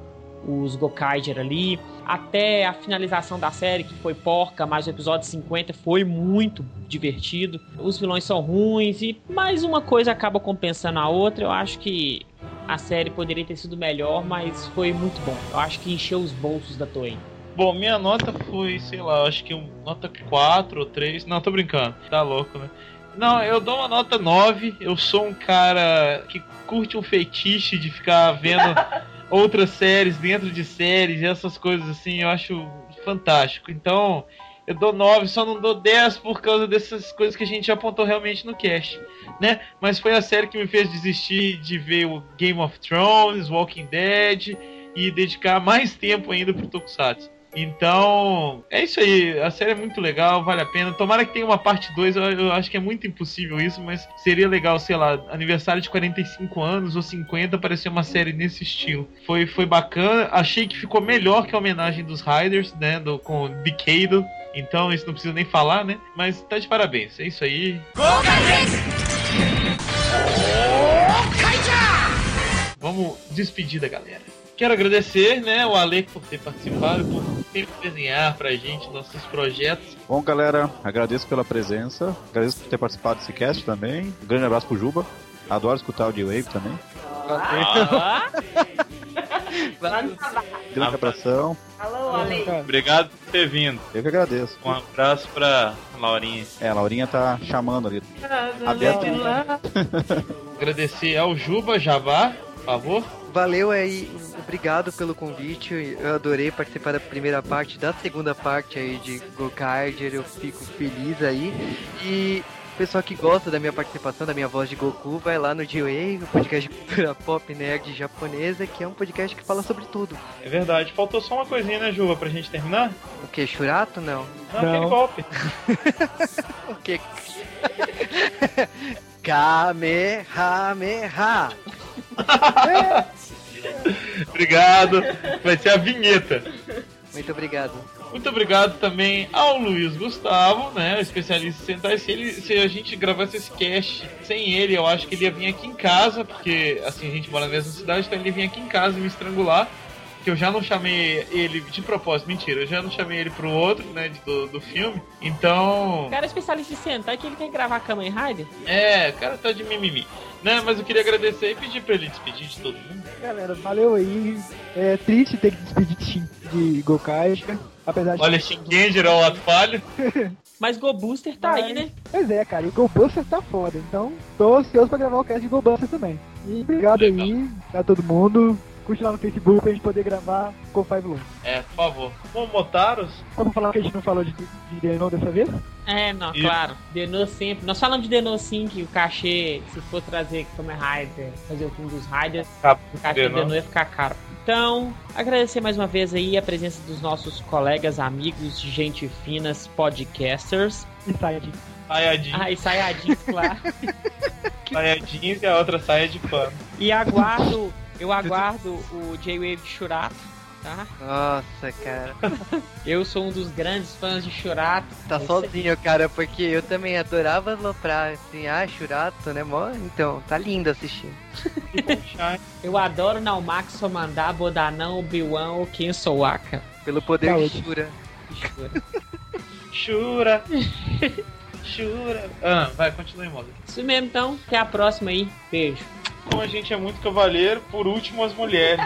os Gokaiger ali. Até a finalização da série, que foi porca, mas o episódio 50 foi muito divertido. Os vilões são ruins e mais uma coisa acaba compensando a outra. Eu acho que a série poderia ter sido melhor, mas foi muito bom. Eu acho que encheu os bolsos da Toei. Bom, minha nota foi, sei lá, acho que um, nota 4 ou 3. Não, tô brincando. Tá louco, né? Não, eu dou uma nota 9. Eu sou um cara que curte um fetiche de ficar vendo outras séries dentro de séries e essas coisas assim. Eu acho fantástico. Então, eu dou 9, só não dou 10 por causa dessas coisas que a gente apontou realmente no cast, né? Mas foi a série que me fez desistir de ver o Game of Thrones, Walking Dead e dedicar mais tempo ainda pro Tokusatsu. Então, é isso aí. A série é muito legal, vale a pena. Tomara que tenha uma parte 2. Eu, eu acho que é muito impossível isso, mas seria legal, sei lá, aniversário de 45 anos ou 50 aparecer uma série nesse estilo. Foi, foi bacana. Achei que ficou melhor que a homenagem dos Riders, né? Do, com Decado. Então, isso não precisa nem falar, né? Mas tá de parabéns. É isso aí. Vamos despedir da galera. Quero agradecer, né, o Alec por ter participado, por sempre desenhar pra gente nossos projetos. Bom, galera, agradeço pela presença, agradeço por ter participado desse cast também. Um grande abraço pro Juba. Adoro escutar o D-Wave também. Ah, Grande abração. Alô, Ale. Obrigado por ter vindo. Eu que agradeço. Um abraço pra Laurinha. É, a Laurinha tá chamando ali. Aberto. Agradecer ao Juba Jabá, por favor. Valeu aí, obrigado pelo convite. Eu adorei participar da primeira parte, da segunda parte aí de Gokaiger. Eu fico feliz aí. E o pessoal que gosta da minha participação, da minha voz de Goku, vai lá no G-Wave, o podcast de cultura pop nerd japonesa, que é um podcast que fala sobre tudo. É verdade. Faltou só uma coisinha, né, Juba, pra gente terminar? O que? Churato? Não. Não, golpe. O que? Kamehameha. Obrigado. Vai ser a vinheta. Muito obrigado. Muito obrigado também ao Luiz Gustavo, né? Especialista em Sentai. Se, ele, se a gente gravasse esse cast sem ele, eu acho que ele ia vir aqui em casa, porque assim, a gente mora na mesma cidade, então ele ia vir aqui em casa e me estrangular. Que eu já não chamei ele de propósito, mentira, eu já não chamei ele pro outro, né? Do, do filme. Então. O cara é especialista em Sentai que ele quer gravar Kamen Rider? É, o cara tá de mimimi. Né, mas eu queria agradecer e pedir pra ele despedir de todo mundo. Galera, valeu aí. É triste ter que despedir de, de. Apesar de. Olha, Shinkenger é o ato falho. Mas Go Booster tá aí, né? Pois é, cara, e o GoBuster tá foda, então tô ansioso pra gravar o cast de GoBuster também. E obrigado aí a todo mundo. Curte lá no Facebook pra gente poder gravar com Five Loom. É, por favor. Momotaros? Só pra falar que a gente não falou de, de Denon dessa vez? É, não, Isso. claro. Denou sempre. Nós falamos de Denou sim, que o cachê, se for trazer Kamen Rider, fazer o filme dos Riders, o cachê do Denon. Ia ficar caro. Então, agradecer mais uma vez aí a presença dos nossos colegas, amigos, gente finas, podcasters. E Saiyajin. Sayajin. Ah, e Sayajins, claro. Sayajins e a outra saia de pano. E aguardo, eu aguardo o J-Wave Shurato, tá? Nossa, cara. Eu sou um dos grandes fãs de Shurato. Tá sozinho, cara, porque eu também adorava aloprar, assim, ah, Churato, né, mó? Então, tá lindo assistir. Eu adoro Naumax, Somandá, Bodanão, Obi-Wan ou Ken Sowaka. Pelo poder Tá de ótimo. Shura. Chura. Chura. Ah, vai, continue, moda. Isso mesmo, então. Até a próxima aí. Beijo. Como a gente é muito cavaleiro, por último as mulheres.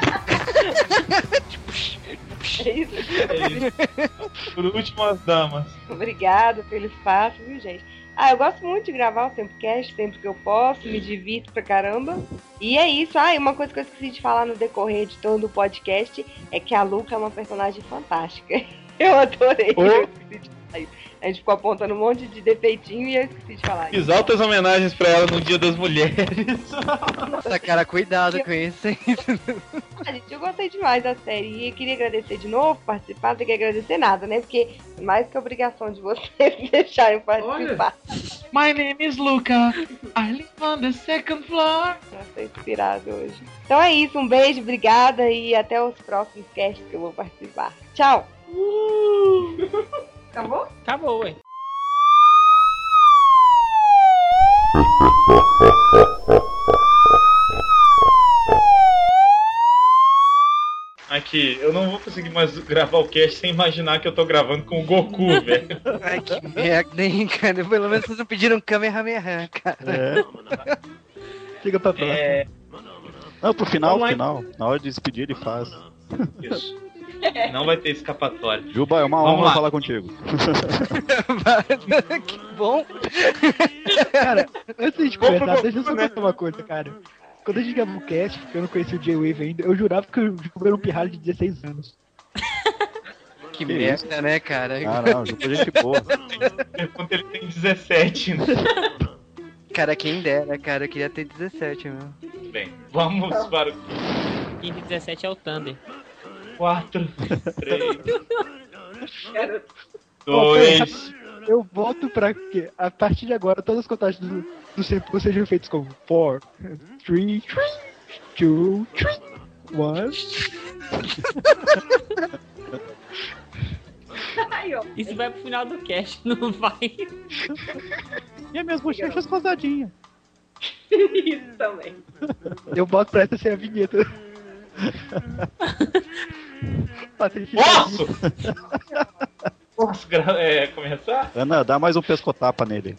É isso. É isso. Por último as damas. Obrigado pelo espaço, viu, gente? Ah, eu gosto muito de gravar o Tempocast, sempre que eu posso, me divirto pra caramba. E é isso. Ah, e uma coisa que eu esqueci de falar no decorrer de todo o podcast é que a Luca é uma personagem fantástica. Eu adorei. Ô. Eu. A gente ficou apontando um monte de defeitinho e eu esqueci de falar isso. Fiz altas homenagens pra ela no Dia das Mulheres. Nossa, cara, cuidado com isso, hein? Ah, gente, eu gostei demais da série e eu queria agradecer de novo, participar, não tem que agradecer nada, né? Porque é mais que obrigação de vocês deixarem eu participar. My name is Luca. I live on the second floor. Eu tô inspirado hoje. Então é isso, um beijo, obrigada e até os próximos casts que eu vou participar. Tchau! Acabou? Acabou, ué. Aqui, eu não vou conseguir mais gravar o cast sem imaginar que eu tô gravando com o Goku, velho. Ai, que merda, hein, cara. Pelo menos vocês não pediram Kamehameha, cara. É. Fica pra próxima. É, Não, pro final, Vamos lá, final. Na hora de despedir, ele faz. isso. Não vai ter escapatória. Juba, é uma Vamos honra lá. falar contigo. que bom. Cara, antes de começar, deixa eu só contar uma coisa, cara. Quando a gente gravou o cast, eu não conhecia o J-Wave ainda, eu jurava que o Juba era um pirralho de 16 anos. Que, Que merda, né, cara? Ah, não, Juba é gente boa. Enquanto ele tem 17, né? Cara, quem dera, cara. Eu queria ter 17, meu. Tudo bem. Vamos para o Quem tem 17 é o Thunder. 4, 3, Garoto. 2. Eu volto pra que, a partir de agora, todas as contagens do, do tempo sejam feitas como 4, 3, 2, 3, 1. Ai, ó. Isso vai pro final do cast, não vai. E as minhas bochechas rosadinhas. Isso também. Eu boto pra essa ser a vinheta. Posso? Posso é, começar? Ana, dá mais um pescotapa nele.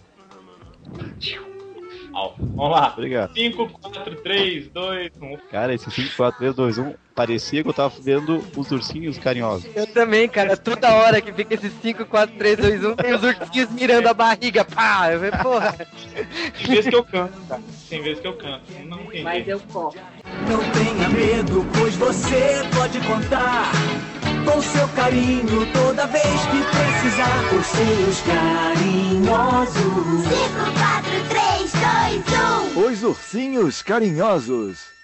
Vamos lá. Obrigado. 5, 4, 3, 2, 1. Cara, esse 5, 4, 3, 2, 1 parecia que eu tava vendo os ursinhos carinhosos. Eu também, cara. Toda hora que fica esses 5, 4, 3, 2, 1, tem os ursinhos mirando a barriga. Pá! Eu falei, porra. Tem vezes que eu canto, tá? Tem vezes que eu canto. Não tem Mas jeito. eu corto. Não tenha medo, pois você pode contar com seu carinho toda vez que precisar. Ursinhos carinhosos. 5, 4, 3, 2, 1. Os ursinhos carinhosos.